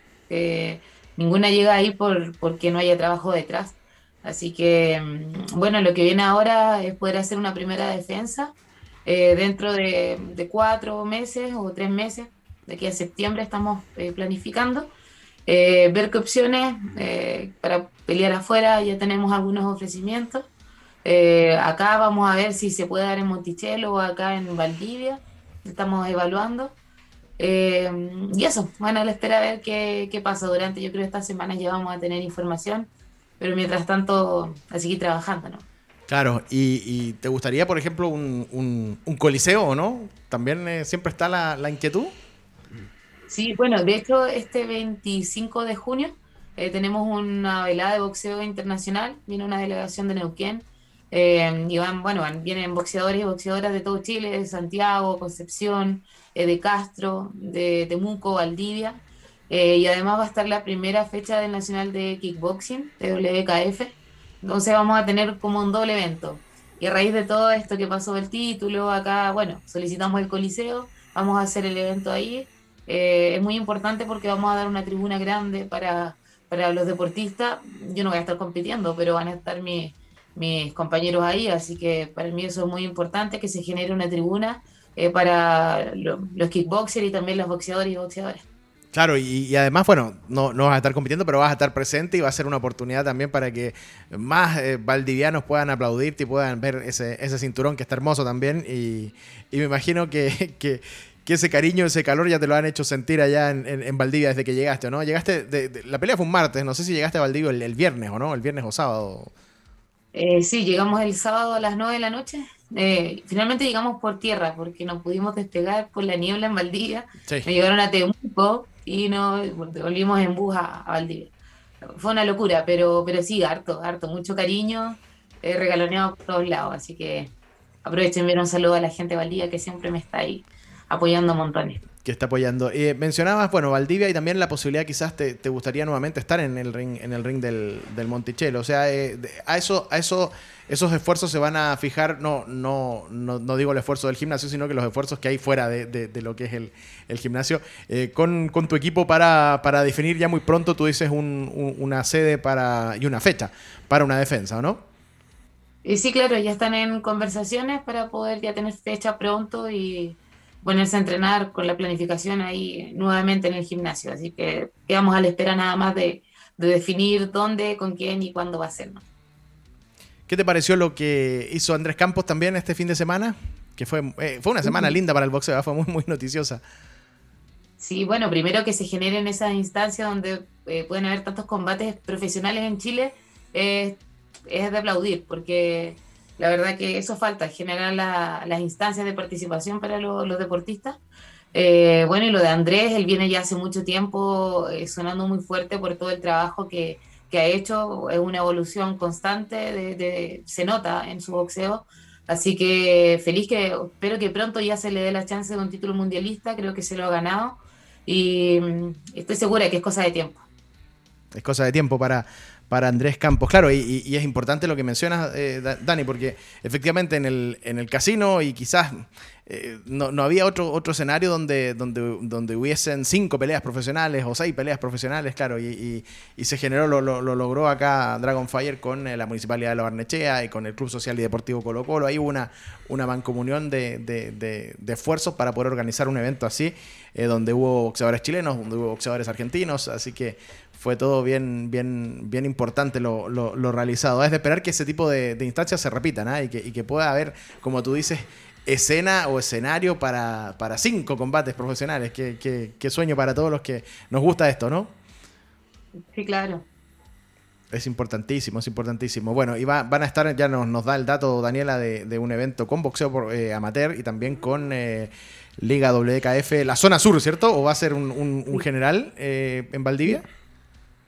ninguna llega ahí por, porque no haya trabajo detrás. Así que, mm, bueno, lo que viene ahora es poder hacer una primera defensa eh, dentro de, cuatro meses o tres meses. De aquí a septiembre estamos eh, planificando. Eh, ver qué opciones eh, para pelear afuera, ya tenemos algunos ofrecimientos. Eh, acá vamos a ver si se puede dar en Monticello o acá en Valdivia, estamos evaluando. y eso, bueno, a la espera a ver qué, qué, pasa durante, yo creo que estas semanas ya vamos a tener información, pero mientras tanto a seguir trabajando, ¿no? Claro, y, te gustaría, por ejemplo, un, un, coliseo o no? ¿También siempre está la, la inquietud? Sí, bueno, de hecho, este 25 de junio eh, tenemos una velada de boxeo internacional, viene una delegación de Neuquén, eh, y van, bueno, vienen boxeadores y boxeadoras de todo Chile, de Santiago, Concepción, eh, de Castro, de Temuco, Valdivia, y además va a estar la primera fecha del Nacional de Kickboxing, de WKF, entonces vamos a tener como un doble evento. Y a raíz de todo esto que pasó del título, acá, bueno, solicitamos el Coliseo, vamos a hacer el evento ahí, eh, es muy importante porque vamos a dar una tribuna grande para, para los deportistas. Yo no voy a estar compitiendo, pero van a estar mis, mis compañeros ahí, así que para mí eso es muy importante, que se genere una tribuna eh, para los kickboxers y también los boxeadores y boxeadoras. Claro, y, además, bueno, no, no vas a estar compitiendo, pero vas a estar presente y va a ser una oportunidad también para que más eh, valdivianos puedan aplaudirte y puedan ver ese, ese cinturón que está hermoso también. Y, y me imagino que, que que ese cariño, ese calor ya te lo han hecho sentir allá en, Valdivia desde que llegaste, ¿no? Llegaste, de, la pelea fue un martes, no sé si llegaste a Valdivia el, viernes o no, el viernes o sábado. Eh, sí, llegamos el sábado a las 9 de la noche. Eh, finalmente llegamos por tierra porque no pudimos despegar por la niebla en Valdivia. Sí. Me llevaron a Temuco y nos volvimos en bus a, Valdivia. Fue una locura, pero, pero sí, harto, harto, mucho cariño eh, regaloneado por todos lados. Así que aprovechen bien un saludo a la gente de Valdivia que siempre me está ahí apoyando montones. Que está apoyando. Eh, mencionabas, bueno, Valdivia y también la posibilidad quizás te, gustaría nuevamente estar en el ring, en el ring del, del Monticello. O sea, eh, a eso, a eso, esos esfuerzos se van a fijar, no, no, no, digo el esfuerzo del gimnasio, sino que los esfuerzos que hay fuera de, lo que es el, gimnasio, eh, con, tu equipo para, para, definir ya muy pronto, tú dices una sede para y una fecha para una defensa, ¿no? sí, claro, ya están en conversaciones para poder ya tener fecha pronto y ponerse a entrenar con la planificación ahí nuevamente en el gimnasio. Así que quedamos a la espera nada más de, definir dónde, con quién y cuándo va a ser. ¿Qué te pareció lo que hizo Andrés Campos también este fin de semana? Que fue, eh, fue una semana linda para el boxeo, ¿eh? fue muy, muy noticiosa. Sí, bueno, primero que se generen esas instancias donde eh, pueden haber tantos combates profesionales en Chile es de aplaudir, porque la verdad que eso falta, generar las instancias de participación para los deportistas. Eh, bueno, y lo de Andrés, él viene ya hace mucho tiempo eh, sonando muy fuerte por todo el trabajo que, ha hecho, es una evolución constante, se nota en su boxeo, así que feliz que espero que pronto ya se le dé la chance de un título mundialista, creo que se lo ha ganado y mm, estoy segura que es cosa de tiempo. Es cosa de tiempo para, para Andrés Campos. Claro, y, es importante lo que mencionas, eh, Dani, porque efectivamente en el, en el casino y quizás eh, no, había otro, otro escenario donde, donde, donde hubiesen cinco peleas profesionales o seis peleas profesionales, claro, y, se generó, lo, lo, logró acá Dragonfire con eh, la Municipalidad de La Barnechea y con el Club Social y Deportivo Colo Colo. Ahí hubo una, una mancomunión de, de, de, esfuerzos para poder organizar un evento así, donde hubo boxeadores chilenos, donde hubo boxeadores argentinos, así que fue todo bien, bien, bien importante lo, lo, realizado. Es de esperar que ese tipo de, instancias se repitan ¿ah? y, que, y, que, pueda haber, como tú dices, escena o escenario para, para cinco combates profesionales. Qué, qué, sueño para todos los que nos gusta esto, ¿no? Sí, claro. Es importantísimo, es importantísimo. Bueno, y van a estar, ya nos, nos da el dato Daniela de, de un evento con boxeo por, eh, amateur y también con eh, Liga WKF, la zona sur, ¿cierto? ¿O va a ser un, un, general eh, en Valdivia?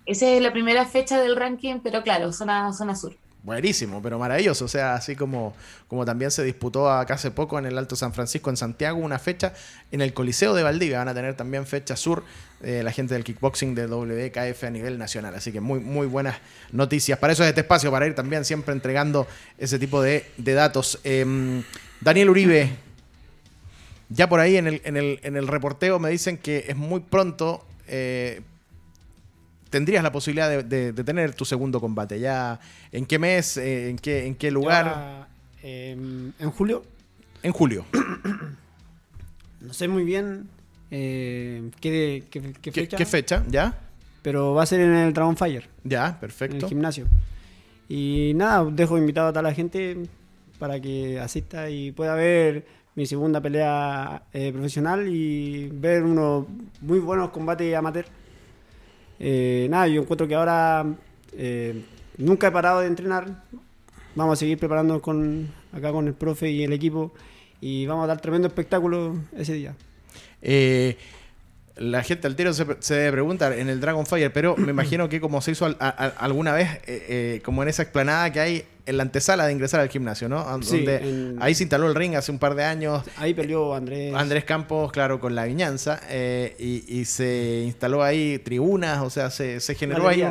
Esa es la primera fecha del ranking, pero claro, zona, zona sur. Buenísimo, pero maravilloso. O sea, así como, como también se disputó acá hace poco en el Alto San Francisco, en Santiago, una fecha en el Coliseo de Valdivia. Van a tener también fecha sur eh, la gente del kickboxing de WKF a nivel nacional. Así que muy, muy buenas noticias. Para eso es este espacio, para ir también siempre entregando ese tipo de, datos. Em, Daniel Uribe, ya por ahí en el, en, el, en el reporteo me dicen que es muy pronto. Eh, tendrías la posibilidad de, tener tu segundo combate. ¿Ya en qué mes? Eh, ¿En qué, en qué lugar? Em, ¿En julio? En julio. no sé muy bien eh, qué, fecha. ¿Qué, fecha? ¿Ya? Pero va a ser en el Dragon Fire. Ya, perfecto. En el gimnasio. Y nada, dejo invitado a toda la gente para que asista y pueda ver mi segunda pelea eh, profesional y ver unos muy buenos combates amateur eh, nada, yo encuentro que ahora eh, nunca he parado de entrenar. Vamos a seguir preparándonos con, acá con el profe y el equipo y vamos a dar tremendo espectáculo ese día. Eh, la gente al tiro se, debe preguntar en el Dragonfire, pero me imagino que como se hizo alguna vez, como en esa explanada que hay en la antesala de ingresar al gimnasio, ¿no? Donde ahí se instaló el ring hace un par de años. Ahí peleó Andrés. Andrés Campos, claro, con la viñanza. Eh, y, se instaló ahí tribunas, o sea, se, generó ahí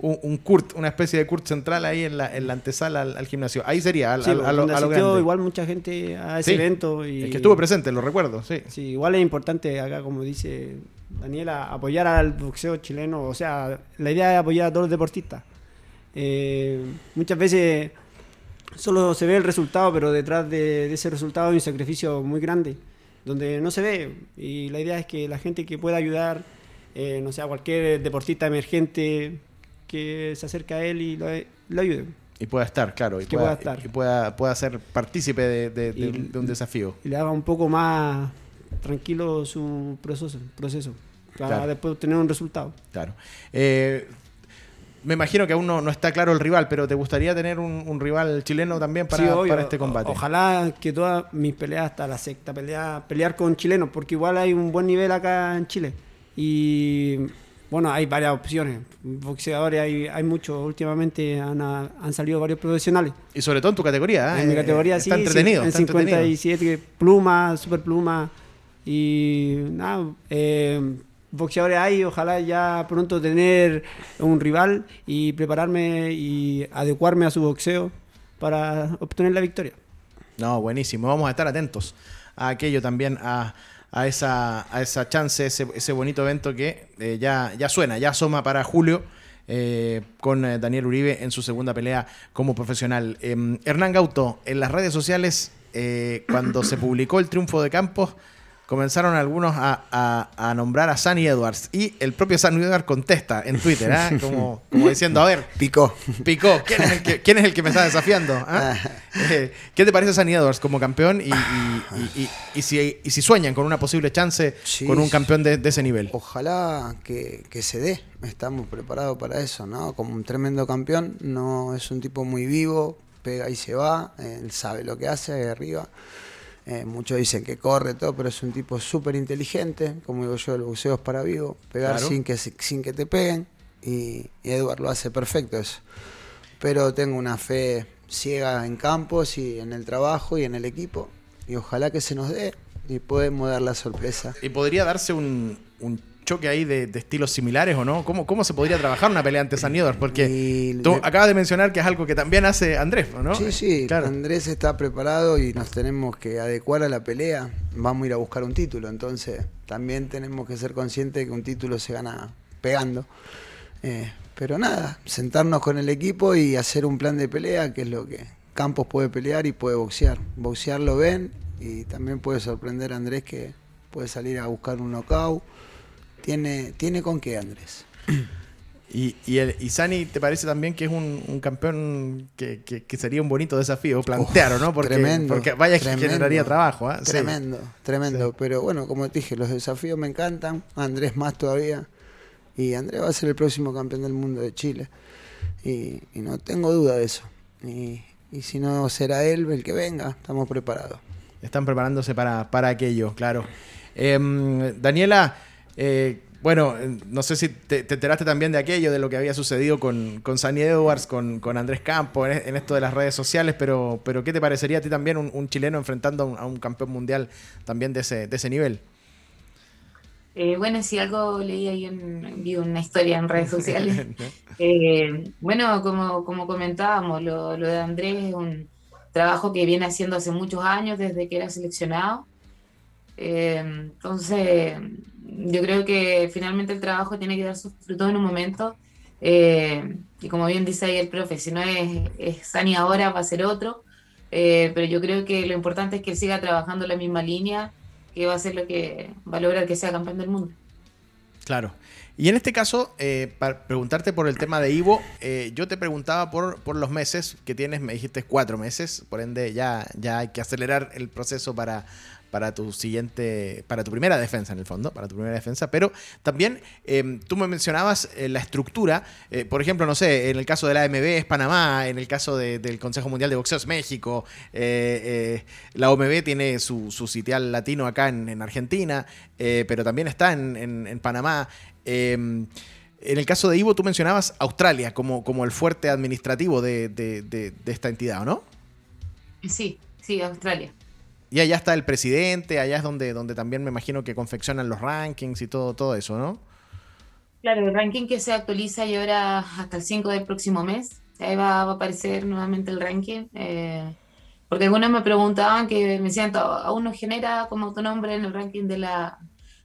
un, un, una especie de curt central ahí en la, en la antesala al, gimnasio. Ahí sería, al, a, lo, igual mucha gente a ese evento. Y, es que estuvo presente, lo recuerdo, sí. Sí, igual es importante acá, como dice Daniela, apoyar al boxeo chileno. O sea, la idea es apoyar a todos los deportistas. Eh, muchas veces solo se ve el resultado, pero detrás de, ese resultado hay un sacrificio muy grande, donde no se ve. Y la idea es que la gente que pueda ayudar, eh, no sea cualquier deportista emergente, que se acerque a él y lo, ayude. Y pueda estar, claro, y, pueda, estar. y pueda, pueda ser partícipe de, un desafío. Y le haga un poco más tranquilo su proceso, proceso para después tener un resultado. Claro. Eh, me imagino que aún no, está claro el rival, pero ¿te gustaría tener un, rival chileno también para, para este combate? ojalá que todas mis peleas, hasta la sexta pelea, pelear con chilenos, porque igual hay un buen nivel acá en Chile. Y bueno, hay varias opciones. Boxeadores hay, hay muchos. Últimamente han, han salido varios profesionales. Y sobre todo en tu categoría, ¿eh? En mi categoría, está Entretenido, en 57 pluma, super pluma. Y nada, eh, boxeadores hay. Ojalá ya pronto tener un rival y prepararme y adecuarme a su boxeo para obtener la victoria. No, buenísimo. Vamos a estar atentos a aquello también, a a esa, a esa chance, ese, ese bonito evento que eh, ya, ya suena, ya asoma para julio. Eh, con eh, Daniel Uribe en su segunda pelea como profesional. Em, Hernán Gauto, en las redes sociales, cuando se publicó el triunfo de Campos, comenzaron algunos a, nombrar a Sunny Edwards. Y el propio Sunny Edwards contesta en Twitter, ¿ah? como, diciendo, a ver, picó. Picó, ¿quién es el que, me está desafiando? ¿Ah? Eh, ¿Qué te parece Sunny Edwards como campeón? Y, si, sueñan con una posible chance con un campeón de, ese nivel. Ojalá que, se dé. Estamos preparados para eso, ¿no? Como un tremendo campeón, no es un tipo muy vivo, pega y se va, él sabe lo que hace ahí arriba. Eh, muchos dicen que corre todo, pero es un tipo súper inteligente. Como digo yo, el boxeo es para vivo. Pegar sin, que, sin que te peguen. Y, Edward lo hace perfecto eso. Pero tengo una fe ciega en campos y en el trabajo y en el equipo. Y ojalá que se nos dé y podemos dar la sorpresa. Y podría darse un choque ahí de, estilos similares o no? ¿Cómo, ¿Cómo se podría trabajar una pelea ante San Porque tú acabas de mencionar que es algo que también hace Andrés, ¿no? Sí, sí, claro. Andrés está preparado y nos tenemos que adecuar a la pelea. Vamos a ir a buscar un título, entonces también tenemos que ser conscientes de que un título se gana pegando. Eh, pero nada, sentarnos con el equipo y hacer un plan de pelea, que es lo que Campos puede pelear y puede boxear. Boxear lo ven y también puede sorprender a Andrés que puede salir a buscar un knockout tiene, tiene con qué, Andrés. Y, y, el, y Sani, ¿te parece también que es un, campeón que, sería un bonito desafío plantear, no? Porque, tremendo, porque vaya que generaría trabajo. ¿eh? Tremendo, tremendo. Pero bueno, como te dije, los desafíos me encantan. Andrés más todavía. Y Andrés va a ser el próximo campeón del mundo de Chile. Y, no tengo duda de eso. Y, si no será él el que venga, estamos preparados. Están preparándose para, para aquello, claro. Em, Daniela. Eh, bueno, no sé si te, enteraste también de aquello, de lo que había sucedido con, con Sunny Edwards, con, Andrés Campos, en, esto de las redes sociales, pero, pero ¿qué te parecería a ti también un, chileno enfrentando a un, campeón mundial también de ese, de ese nivel? Eh, bueno, si algo leí ahí en, vi una historia en redes sociales. Eh, bueno, como, como comentábamos, lo, lo de Andrés es un trabajo que viene haciendo hace muchos años, desde que era seleccionado. entonces, yo creo que finalmente el trabajo tiene que dar sus frutos en un momento. Eh, y como bien dice ahí el profe, si no es, es Sani ahora, va a ser otro. Eh, pero yo creo que lo importante es que él siga trabajando la misma línea, que va a ser lo que va a lograr que sea campeón del mundo. Claro. Y en este caso, eh, para preguntarte por el tema de Ivo, yo te preguntaba por, por los meses que tienes, me dijiste cuatro meses, por ende ya, ya hay que acelerar el proceso para, para tu siguiente, para tu primera defensa en el fondo, para tu primera defensa, pero también em, tú me mencionabas eh, la estructura, eh, por ejemplo, no sé, en el caso de la AMB es Panamá, en el caso del Consejo Mundial de Boxeo es México, eh, la OMB tiene su, sitial latino acá en, Argentina, pero también está en, Panamá. Em, en el caso de Ivo, tú mencionabas Australia como, como el fuerte administrativo de, de esta entidad, ¿no? Sí, sí, Australia. Y allá está el presidente, allá es donde, donde también me imagino que confeccionan los rankings y todo, todo eso, ¿no? Claro, el ranking que se actualiza y ahora hasta el 5 del próximo mes. Ahí va, a aparecer nuevamente el ranking. Eh, porque algunos me preguntaban que me decían, aún no genera como tu nombre en el ranking de la,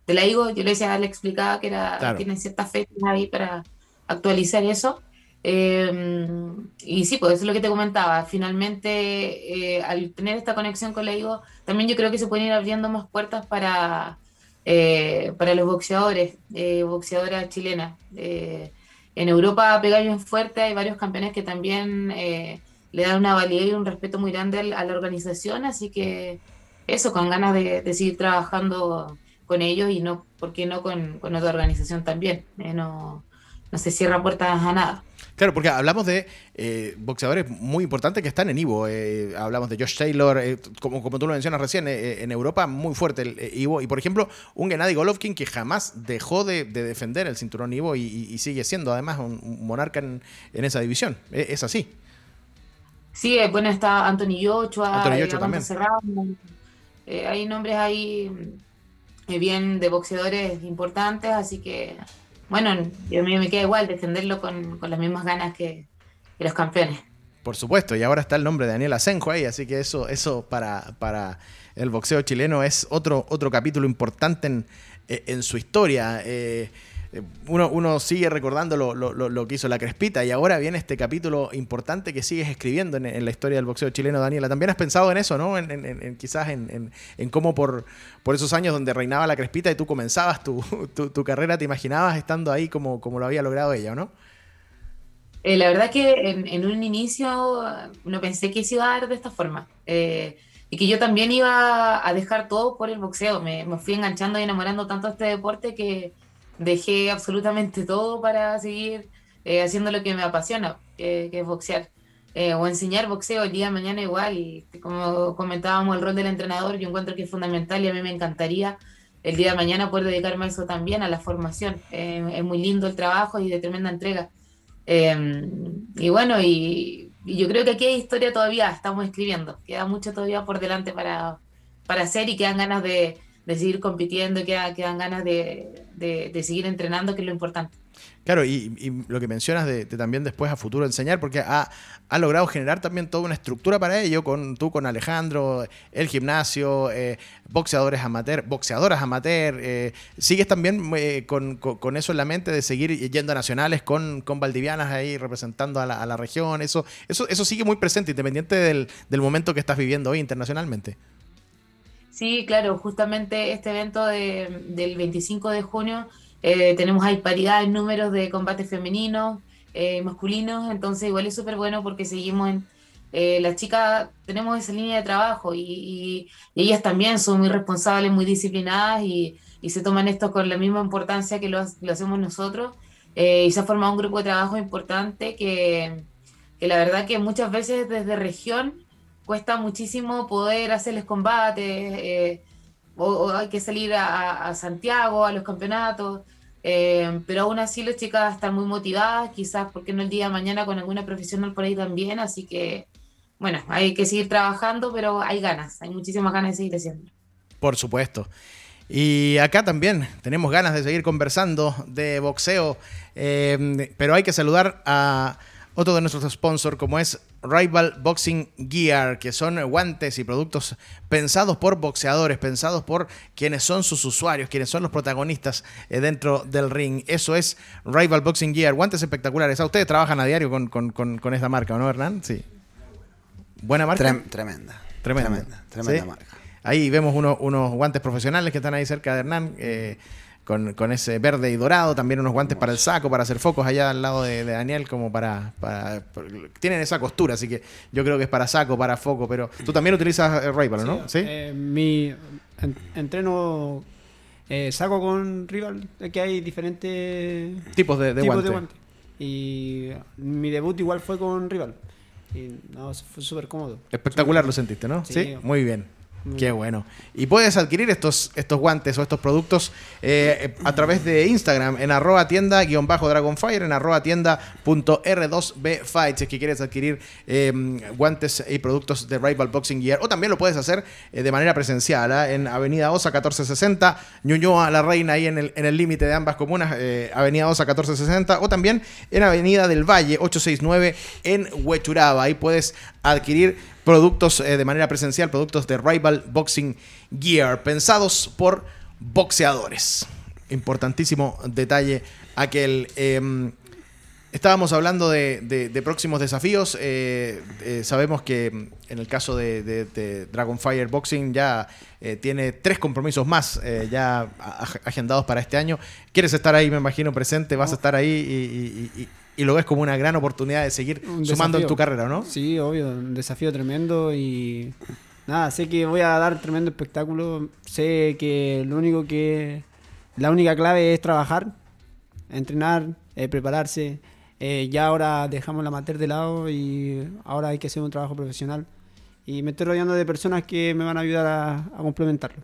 de la IGO. Yo le decía, le explicaba que era, tienen ciertas fechas ahí para actualizar eso. Em, y sí, pues eso es lo que te comentaba. Finalmente, eh, al tener esta conexión con la IGO, también yo creo que se pueden ir abriendo más puertas para, eh, para los boxeadores, eh, boxeadoras chilenas. en Europa pega bien fuerte, hay varios campeones que también le dan una validez y un respeto muy grande a la organización, así que eso, con ganas de, seguir trabajando con ellos y no, ¿por qué no con, con otra organización también? no no se cierra puertas a nada. Claro, porque hablamos de eh, boxeadores muy importantes que están en Ivo. Eh, hablamos de Josh Taylor, eh, como, como tú lo mencionas recién, en Europa muy fuerte el Ivo. Y por ejemplo, un Gennady Golovkin que jamás dejó de, defender el cinturón Ivo y, sigue siendo además un, monarca en, esa división. es así. Sí, bueno, está Anthony Joshua, Anthony también. hay nombres ahí bien de boxeadores importantes, así que bueno, a mí me queda igual defenderlo con, las mismas ganas que, los campeones. Por supuesto, y ahora está el nombre de Daniel Asenjo ahí, así que eso, eso para, para el boxeo chileno es otro, otro capítulo importante en, en su historia. Eh, uno, sigue recordando lo, que hizo la Crespita y ahora viene este capítulo importante que sigues escribiendo en, la historia del boxeo chileno, Daniela. También has pensado en eso, ¿no? En, quizás en, cómo por, por esos años donde reinaba la Crespita y tú comenzabas tu, carrera, te imaginabas estando ahí como, como lo había logrado ella, ¿no? Eh, la verdad que en, un inicio no pensé que se iba a dar de esta forma. Eh, y que yo también iba a dejar todo por el boxeo. Me, me fui enganchando y enamorando tanto de este deporte que, dejé absolutamente todo para seguir eh, haciendo lo que me apasiona, que, es boxear. Eh, o enseñar boxeo el día de mañana igual. Y como comentábamos, el rol del entrenador yo encuentro que es fundamental y a mí me encantaría el día de mañana poder dedicarme a eso también, a la formación. Eh, es muy lindo el trabajo y de tremenda entrega. y bueno, y, yo creo que aquí hay historia todavía, estamos escribiendo. Queda mucho todavía por delante para, para hacer y quedan ganas de, de seguir compitiendo, que, que dan ganas de, de, seguir entrenando, que es lo importante. Claro, y, lo que mencionas de, también después a futuro enseñar, porque ha, ha, logrado generar también toda una estructura para ello, con tú con Alejandro, el gimnasio, eh, boxeadores amateur, boxeadoras amateur, eh, sigues también eh, con, con, eso en la mente de seguir yendo a nacionales con, con valdivianas ahí representando a la, a la, región, eso, eso, eso sigue muy presente, independiente del, del momento que estás viviendo hoy internacionalmente. Sí, claro, justamente este evento del 25 de junio eh, tenemos ahí paridad en números de combates femeninos, eh, masculinos, entonces igual es súper bueno porque seguimos en... Eh, las chicas tenemos esa línea de trabajo y, ellas también son muy responsables, muy disciplinadas y, se toman esto con la misma importancia que lo, hacemos nosotros. y se ha formado un grupo de trabajo importante que, que la verdad que muchas veces desde región cuesta muchísimo poder hacerles combates, eh, o, hay que salir a, Santiago, a los campeonatos, eh, pero aún así las chicas están muy motivadas, quizás porque no el día de mañana con alguna profesional por ahí también, así que bueno, hay que seguir trabajando, pero hay ganas, hay muchísimas ganas de seguir haciendo. Por supuesto. Y acá también tenemos ganas de seguir conversando de boxeo, eh, pero hay que saludar a otro de nuestros sponsors como es Rival Boxing Gear, que son guantes y productos pensados por boxeadores, pensados por quienes son sus usuarios, quienes son los protagonistas eh, dentro del ring. Eso es Rival Boxing Gear, guantes espectaculares. ¿A ustedes trabajan a diario con, con, esta marca, no, Hernán? Sí. ¿Buena marca? tremenda. Tremenda. Tremenda, marca. Ahí vemos unos guantes profesionales que están ahí cerca de Hernán. Eh, con, ese verde y dorado, también unos guantes para el saco, para hacer focos allá al lado de, Daniel, como para, Tienen esa costura, así que yo creo que es para saco, para foco, pero tú también utilizas el Rival, ¿no? Sí. Eh, mi entreno eh, saco con Rival, que hay diferentes tipos de, guantes. Y mi debut igual fue con Rival. Y no, fue súper cómodo. Espectacular lo sentiste, ¿no? sí, muy bien. Qué bueno. Y puedes adquirir estos, estos guantes o estos productos eh, a través de Instagram en arroba tienda-dragonfire, en arroba tienda.r2bfight, si es que quieres adquirir em, guantes y productos de Rival Boxing Gear. O también lo puedes hacer eh, de manera presencial ¿ah? en Avenida Osa 1460, Ñuñoa La Reina, ahí en el límite de ambas comunas, eh, Avenida Osa 1460, o también en Avenida del Valle 869 en Huechuraba. Ahí puedes adquirir productos eh, de manera presencial, productos de Rival Boxing Gear, pensados por boxeadores. Importantísimo detalle aquel. Em, estábamos hablando de, próximos desafíos. Eh, eh, sabemos que en el caso de, Dragonfire Boxing ya tiene tres compromisos más ya agendados para este año. ¿Quieres estar ahí, me imagino, presente? ¿Vas a estar ahí y lo ves como una gran oportunidad de seguir sumando en tu carrera, ¿no? Sí, obvio, un desafío tremendo y nada, sé que voy a dar tremendo espectáculo, sé que lo único que la única clave es trabajar, entrenar, eh, prepararse. Eh, ya ahora dejamos la amateur de lado y ahora hay que hacer un trabajo profesional. Y me estoy rodeando de personas que me van a ayudar a, a complementarlo.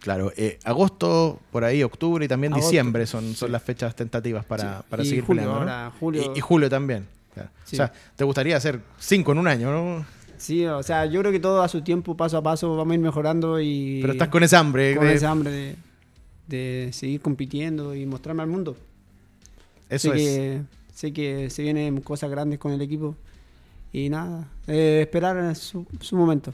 Claro, eh, agosto, por ahí, octubre y también Agosto, diciembre son, son las fechas tentativas para, Sí. para Y seguir julio, peleando, ¿no? ahora, julio. Y, y julio también. claro. Sí. O sea, te gustaría hacer cinco en un año, ¿no? Sí, o sea, yo creo que todo a su tiempo, paso a paso, vamos a ir mejorando y... Pero estás con esa hambre. con de- esa hambre de, de seguir compitiendo y mostrarme al mundo. Eso sé es. Que, sé que se vienen cosas grandes con el equipo y nada, eh, esperar su, su momento.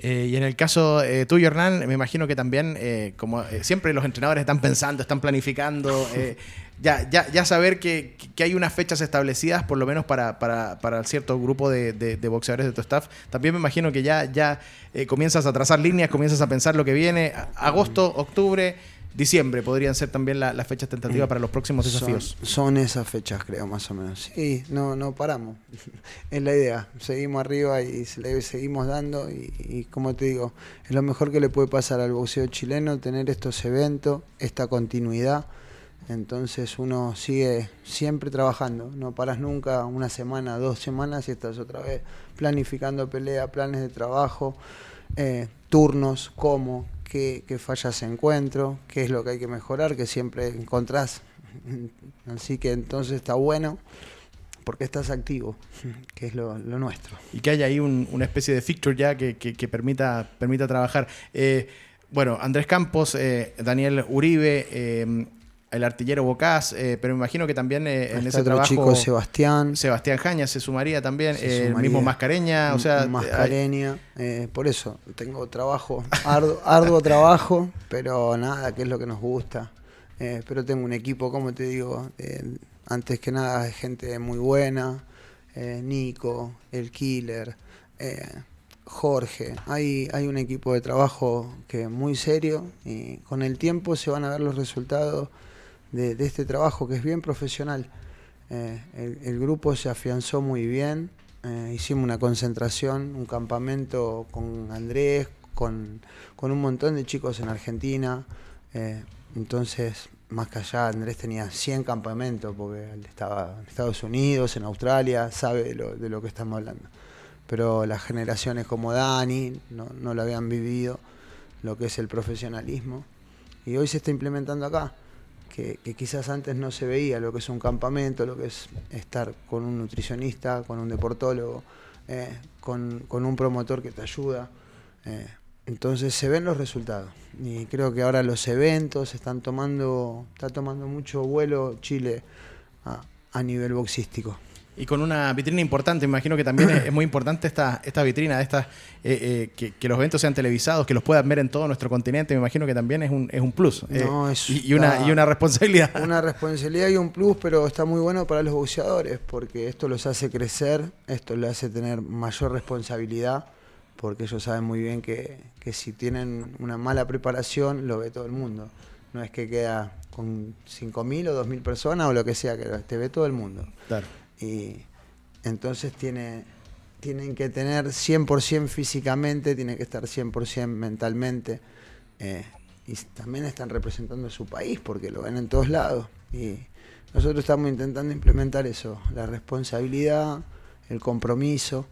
Eh, y en el caso eh, tuyo, Hernán, me imagino que también, eh, como eh, siempre los entrenadores están pensando, están planificando, eh, ya, ya, ya saber que, que hay unas fechas establecidas, por lo menos para, para, para cierto grupo de, de- de boxeadores de tu staff, también me imagino que ya, ya eh, comienzas a trazar líneas, comienzas a pensar lo que viene. Agosto, octubre, diciembre podrían ser también la- las fechas tentativas para los próximos desafíos. Son, son esas fechas, creo, más o menos. Sí, no, no paramos. es la idea. Seguimos arriba y se le seguimos dando. Y, y como te digo, es lo mejor que le puede pasar al boxeo chileno, tener estos eventos, esta continuidad. Entonces uno sigue siempre trabajando, no paras nunca, una semana, dos semanas y estás otra vez planificando pelea, planes de trabajo, eh, turnos, cómo, qué, fallas encuentro, qué es lo que hay que mejorar, que siempre encontrás. Así que entonces está bueno porque estás activo, que es lo, nuestro. y que haya ahí un- una especie de fixture ya que permita, permita trabajar. Eh, bueno, Andrés Campos, eh, Daniel Uribe, eh, el artillero Bocás, eh, pero me imagino que también eh, en ese otro trabajo chico Sebastián, Sebastián Jaña se sumaría también, Se eh, el mismo Mascareña, o sea, Mascareña, por eso tengo trabajo, arduo, arduo trabajo, pero nada, que es lo que nos gusta. Pero tengo un equipo, como te digo, antes que nada gente muy buena, Nico, el Killer, Jorge. Hay, hay un equipo de trabajo que es muy serio y con el tiempo se van a ver los resultados de, este trabajo que es bien profesional. Eh, el, el grupo se afianzó muy bien, eh, hicimos una concentración, un campamento con Andrés, con, con un montón de chicos en Argentina. eh, entonces, más que allá, Andrés tenía 100 campamentos porque él estaba en Estados Unidos, en Australia, sabe de lo, de lo que estamos hablando. Pero las generaciones como Dani no, no lo habían vivido, lo que es el profesionalismo. Y hoy se está implementando acá que, quizás antes no se veía, lo que es un campamento, lo que es estar con un nutricionista, con un deportólogo, eh, con, con un promotor que te ayuda. eh, entonces se ven los resultados. Y creo que ahora los eventos están tomando, está tomando mucho vuelo Chile a, a nivel boxístico. Y con una vitrina importante, me imagino que también es, es muy importante esta, esta vitrina, de estas, eh, eh, que, que los eventos sean televisados, que los puedan ver en todo nuestro continente, me imagino que también es un, es un plus. eh, No, es- y, y una, y una responsabilidad. Una responsabilidad y un plus, pero está muy bueno para los boxeadores, porque esto los hace crecer, esto les hace tener mayor responsabilidad, porque ellos saben muy bien que, que si tienen una mala preparación, lo ve todo el mundo. No es que queda con 5.000 o 2.000 personas o lo que sea, que te ve todo el mundo. Claro. Y entonces tiene, tienen que tener 100% físicamente, tienen que estar 100% mentalmente. eh, y también están representando a su país porque lo ven en todos lados. Y nosotros estamos intentando implementar eso, la responsabilidad, el compromiso,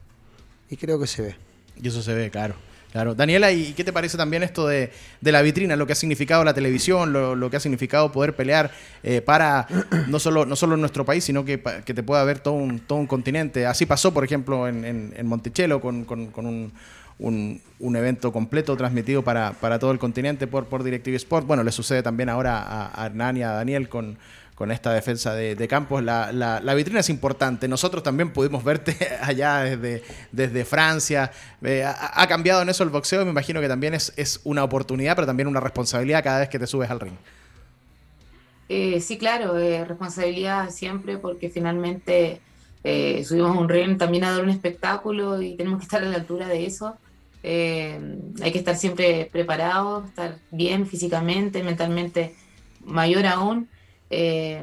y creo que se ve. Y eso se ve, claro. Claro. Daniela, ¿y qué te parece también esto de, de la vitrina, lo que ha significado la televisión, lo, que ha significado poder pelear eh, para no solo, no solo nuestro país, sino que, que te pueda ver todo un, todo un continente? Así pasó, por ejemplo, en, en, Monticello con, con- un- un evento completo transmitido para, para todo el continente por, por DirecTV Sport. Bueno, le sucede también ahora a, a Hernán y a Daniel con, con esta defensa de, campos. La, la- la vitrina es importante. Nosotros también pudimos verte allá desde, desde Francia. Eh, ha, cambiado en eso el boxeo me imagino que también es, es una oportunidad, pero también una responsabilidad cada vez que te subes al ring. Eh, sí, claro, eh, responsabilidad siempre porque finalmente eh, subimos a un ring también a dar un espectáculo y tenemos que estar a la altura de eso. Hay que estar siempre preparado, estar bien físicamente, mentalmente, mayor aún. Eh,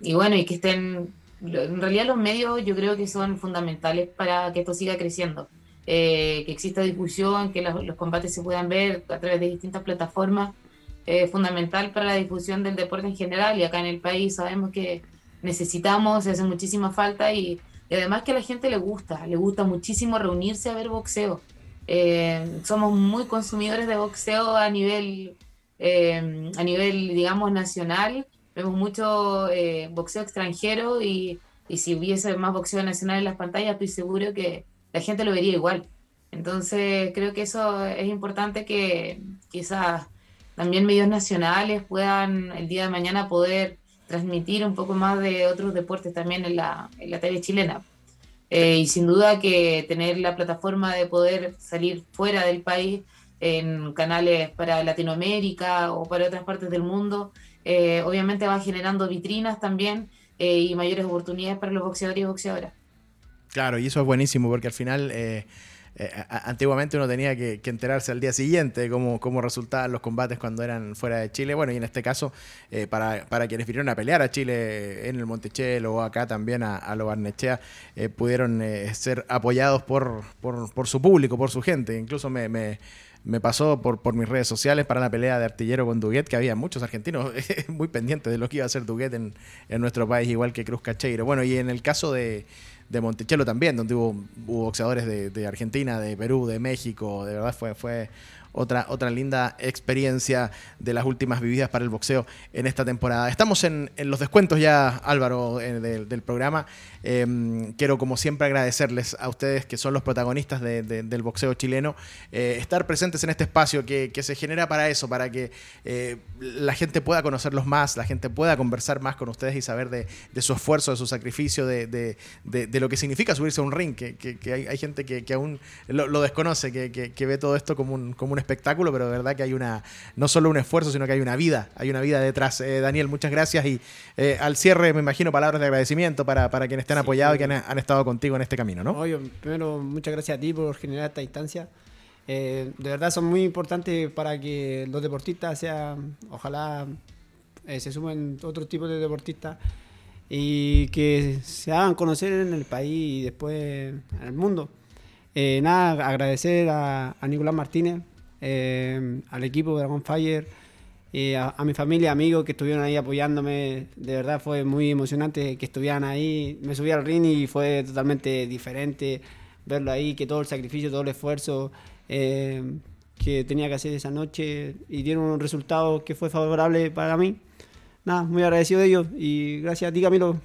y bueno, y que estén, en realidad los medios yo creo que son fundamentales para que esto siga creciendo. Eh, que exista difusión, que los, los combates se puedan ver a través de distintas plataformas es fundamental para la difusión del deporte en general y acá en el país sabemos que necesitamos, se hace muchísima falta y, además que a la gente le gusta, le gusta muchísimo reunirse a ver boxeo. Eh, somos muy consumidores de boxeo a nivel, eh, a nivel digamos, nacional. Vemos mucho eh, boxeo extranjero y, y, si hubiese más boxeo nacional en las pantallas, estoy seguro que la gente lo vería igual. Entonces, creo que eso es importante que quizás también medios nacionales puedan el día de mañana poder transmitir un poco más de otros deportes también en la, en la tele chilena. Eh, y sin duda que tener la plataforma de poder salir fuera del país en canales para Latinoamérica o para otras partes del mundo, eh, obviamente va generando vitrinas también eh, y mayores oportunidades para los boxeadores y boxeadoras. Claro, y eso es buenísimo porque al final eh, antiguamente uno tenía que, enterarse al día siguiente de cómo, cómo, resultaban los combates cuando eran fuera de Chile. Bueno, y en este caso, eh, para, para, quienes vinieron a pelear a Chile en el Montechel o acá también a, a lo Barnechea, eh, pudieron ser apoyados por, por, por, su público, por su gente. Incluso me, me me pasó por, por mis redes sociales para la pelea de artillero con Duguet, que había muchos argentinos muy pendientes de lo que iba a hacer Duguet en, en nuestro país, igual que Cruz Cacheiro. Bueno, y en el caso de, de Monticello también, donde hubo, boxeadores de, Argentina, de Perú, de México, de verdad fue, fue otra, otra linda experiencia de las últimas vividas para el boxeo en esta temporada. Estamos en, los descuentos ya, Álvaro, eh, del, programa. Em, quiero, como siempre, agradecerles a ustedes que son los protagonistas del boxeo chileno, eh, estar presentes en este espacio que, se genera para eso, para que eh, la gente pueda conocerlos más, la gente pueda conversar más con ustedes y saber de, su esfuerzo, de su sacrificio, de, lo que significa subirse a un ring, que, hay, gente que, aún lo, desconoce, que, ve todo esto como un, como espectáculo, pero de verdad que hay una, no solo un esfuerzo, sino que hay una vida, hay una vida detrás. Eh, Daniel, muchas gracias y eh, al cierre me imagino palabras de agradecimiento para, para quienes te han apoyado y que han, estado contigo en este camino, ¿no? Oye, primero, muchas gracias a ti por generar esta instancia. Eh, de verdad son muy importantes para que los deportistas sean, ojalá se sumen otros tipos de deportistas y que se hagan conocer en el país y después en el mundo. nada, agradecer a, a Nicolás Martínez eh, al equipo de Dragon Fire, a, a, mi familia, amigos que estuvieron ahí apoyándome. De verdad fue muy emocionante que estuvieran ahí. Me subí al ring y fue totalmente diferente verlo ahí, que todo el sacrificio, todo el esfuerzo eh, que tenía que hacer esa noche y dieron un resultado que fue favorable para mí. Nada, muy agradecido de ellos y gracias a ti, Camilo.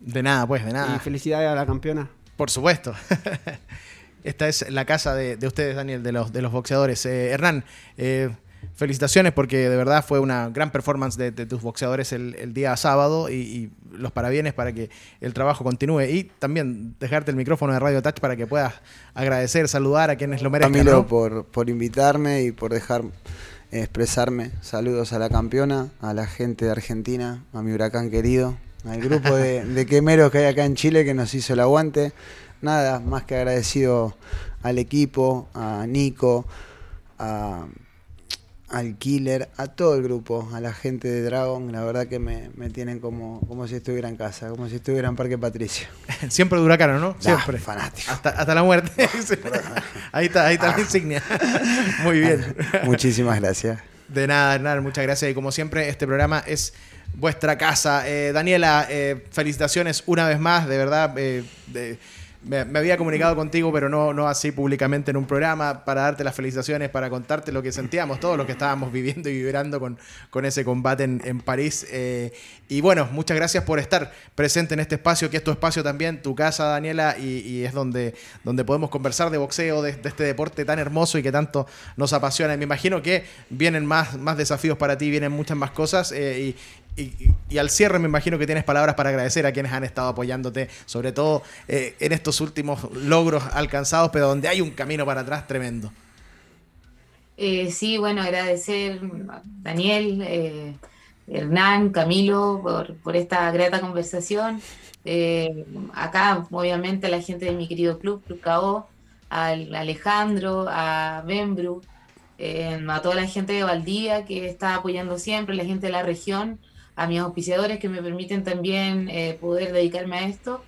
De nada, pues, de nada. Y felicidades a la campeona. Por supuesto. Esta es la casa de, ustedes, Daniel, de los, de los boxeadores. Eh, Hernán, eh, felicitaciones porque de verdad fue una gran performance de, tus boxeadores el, día sábado y, los parabienes para que el trabajo continúe. Y también dejarte el micrófono de Radio Touch para que puedas agradecer, saludar a quienes lo merecen. Camilo, por, por invitarme y por dejar expresarme. Saludos a la campeona, a la gente de Argentina, a mi huracán querido, al grupo de, de quemeros que hay acá en Chile que nos hizo el aguante nada, más que agradecido al equipo, a Nico, al Killer, a todo el grupo, a la gente de Dragon, la verdad que me, tienen como, como si estuviera en casa, como si estuviera en Parque Patricio. Siempre de Huracán, ¿no? Siempre. fanático. Hasta, la muerte. ahí está, ahí está la insignia. Muy bien. Muchísimas gracias. De nada, nada, muchas gracias. Y como siempre, este programa es vuestra casa. Eh, Daniela, eh, felicitaciones una vez más, de verdad. Eh, de, me, había comunicado contigo, pero no, no así públicamente en un programa, para darte las felicitaciones, para contarte lo que sentíamos, todos los que estábamos viviendo y vibrando con, con ese combate en, París. Eh, y bueno, muchas gracias por estar presente en este espacio, que es tu espacio también, tu casa, Daniela, y, es donde, donde podemos conversar de boxeo, de, este deporte tan hermoso y que tanto nos apasiona. Y me imagino que vienen más, más desafíos para ti, vienen muchas más cosas, eh, y, al cierre me imagino que tienes palabras para agradecer a quienes han estado apoyándote, sobre todo eh, en estos últimos logros alcanzados, pero donde hay un camino para atrás tremendo. Eh, sí, bueno, agradecer a Daniel, eh, Hernán, Camilo por, esta grata conversación. acá, obviamente, a la gente de mi querido club, Club KO, a Alejandro, a Bembru, a toda la gente de Valdía que está apoyando siempre, la gente de la región a mis auspiciadores que me permiten también eh, poder dedicarme a esto.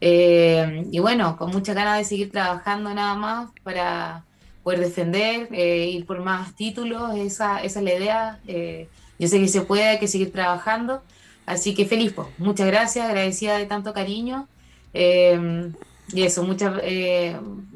Eh, y bueno, con mucha ganas de seguir trabajando nada más para, poder defender, eh, ir por más títulos, esa, esa es la idea. Eh, yo sé que se puede, hay que seguir trabajando. Así que feliz, pues. muchas gracias, agradecida de tanto cariño. Y eso, muchas,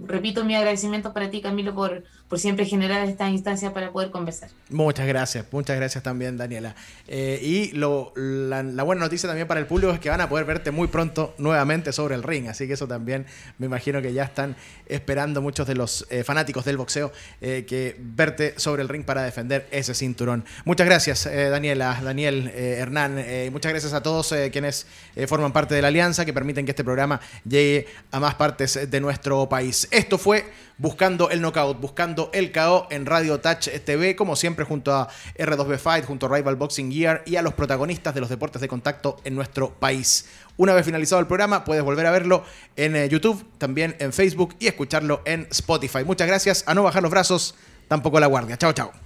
repito mi agradecimiento para ti, Camilo, por, por siempre generar esta instancia para poder conversar. Muchas gracias, muchas gracias también, Daniela. Eh, y la, buena noticia también para el público es que van a poder verte muy pronto nuevamente sobre el ring, así que eso también me imagino que ya están esperando muchos de los eh, fanáticos del boxeo eh, que verte sobre el ring para defender ese cinturón. Muchas gracias, Daniela, Daniel, Hernán, muchas gracias a todos quienes forman parte de la alianza que permiten que este programa llegue a más partes de nuestro país. Esto fue buscando el knockout, buscando el KO en Radio Touch TV, como siempre junto a R2B Fight, junto a Rival Boxing Gear y a los protagonistas de los deportes de contacto en nuestro país. Una vez finalizado el programa, puedes volver a verlo en eh, YouTube, también en Facebook y escucharlo en Spotify. Muchas gracias, a no bajar los brazos, tampoco la guardia. Chao, chao.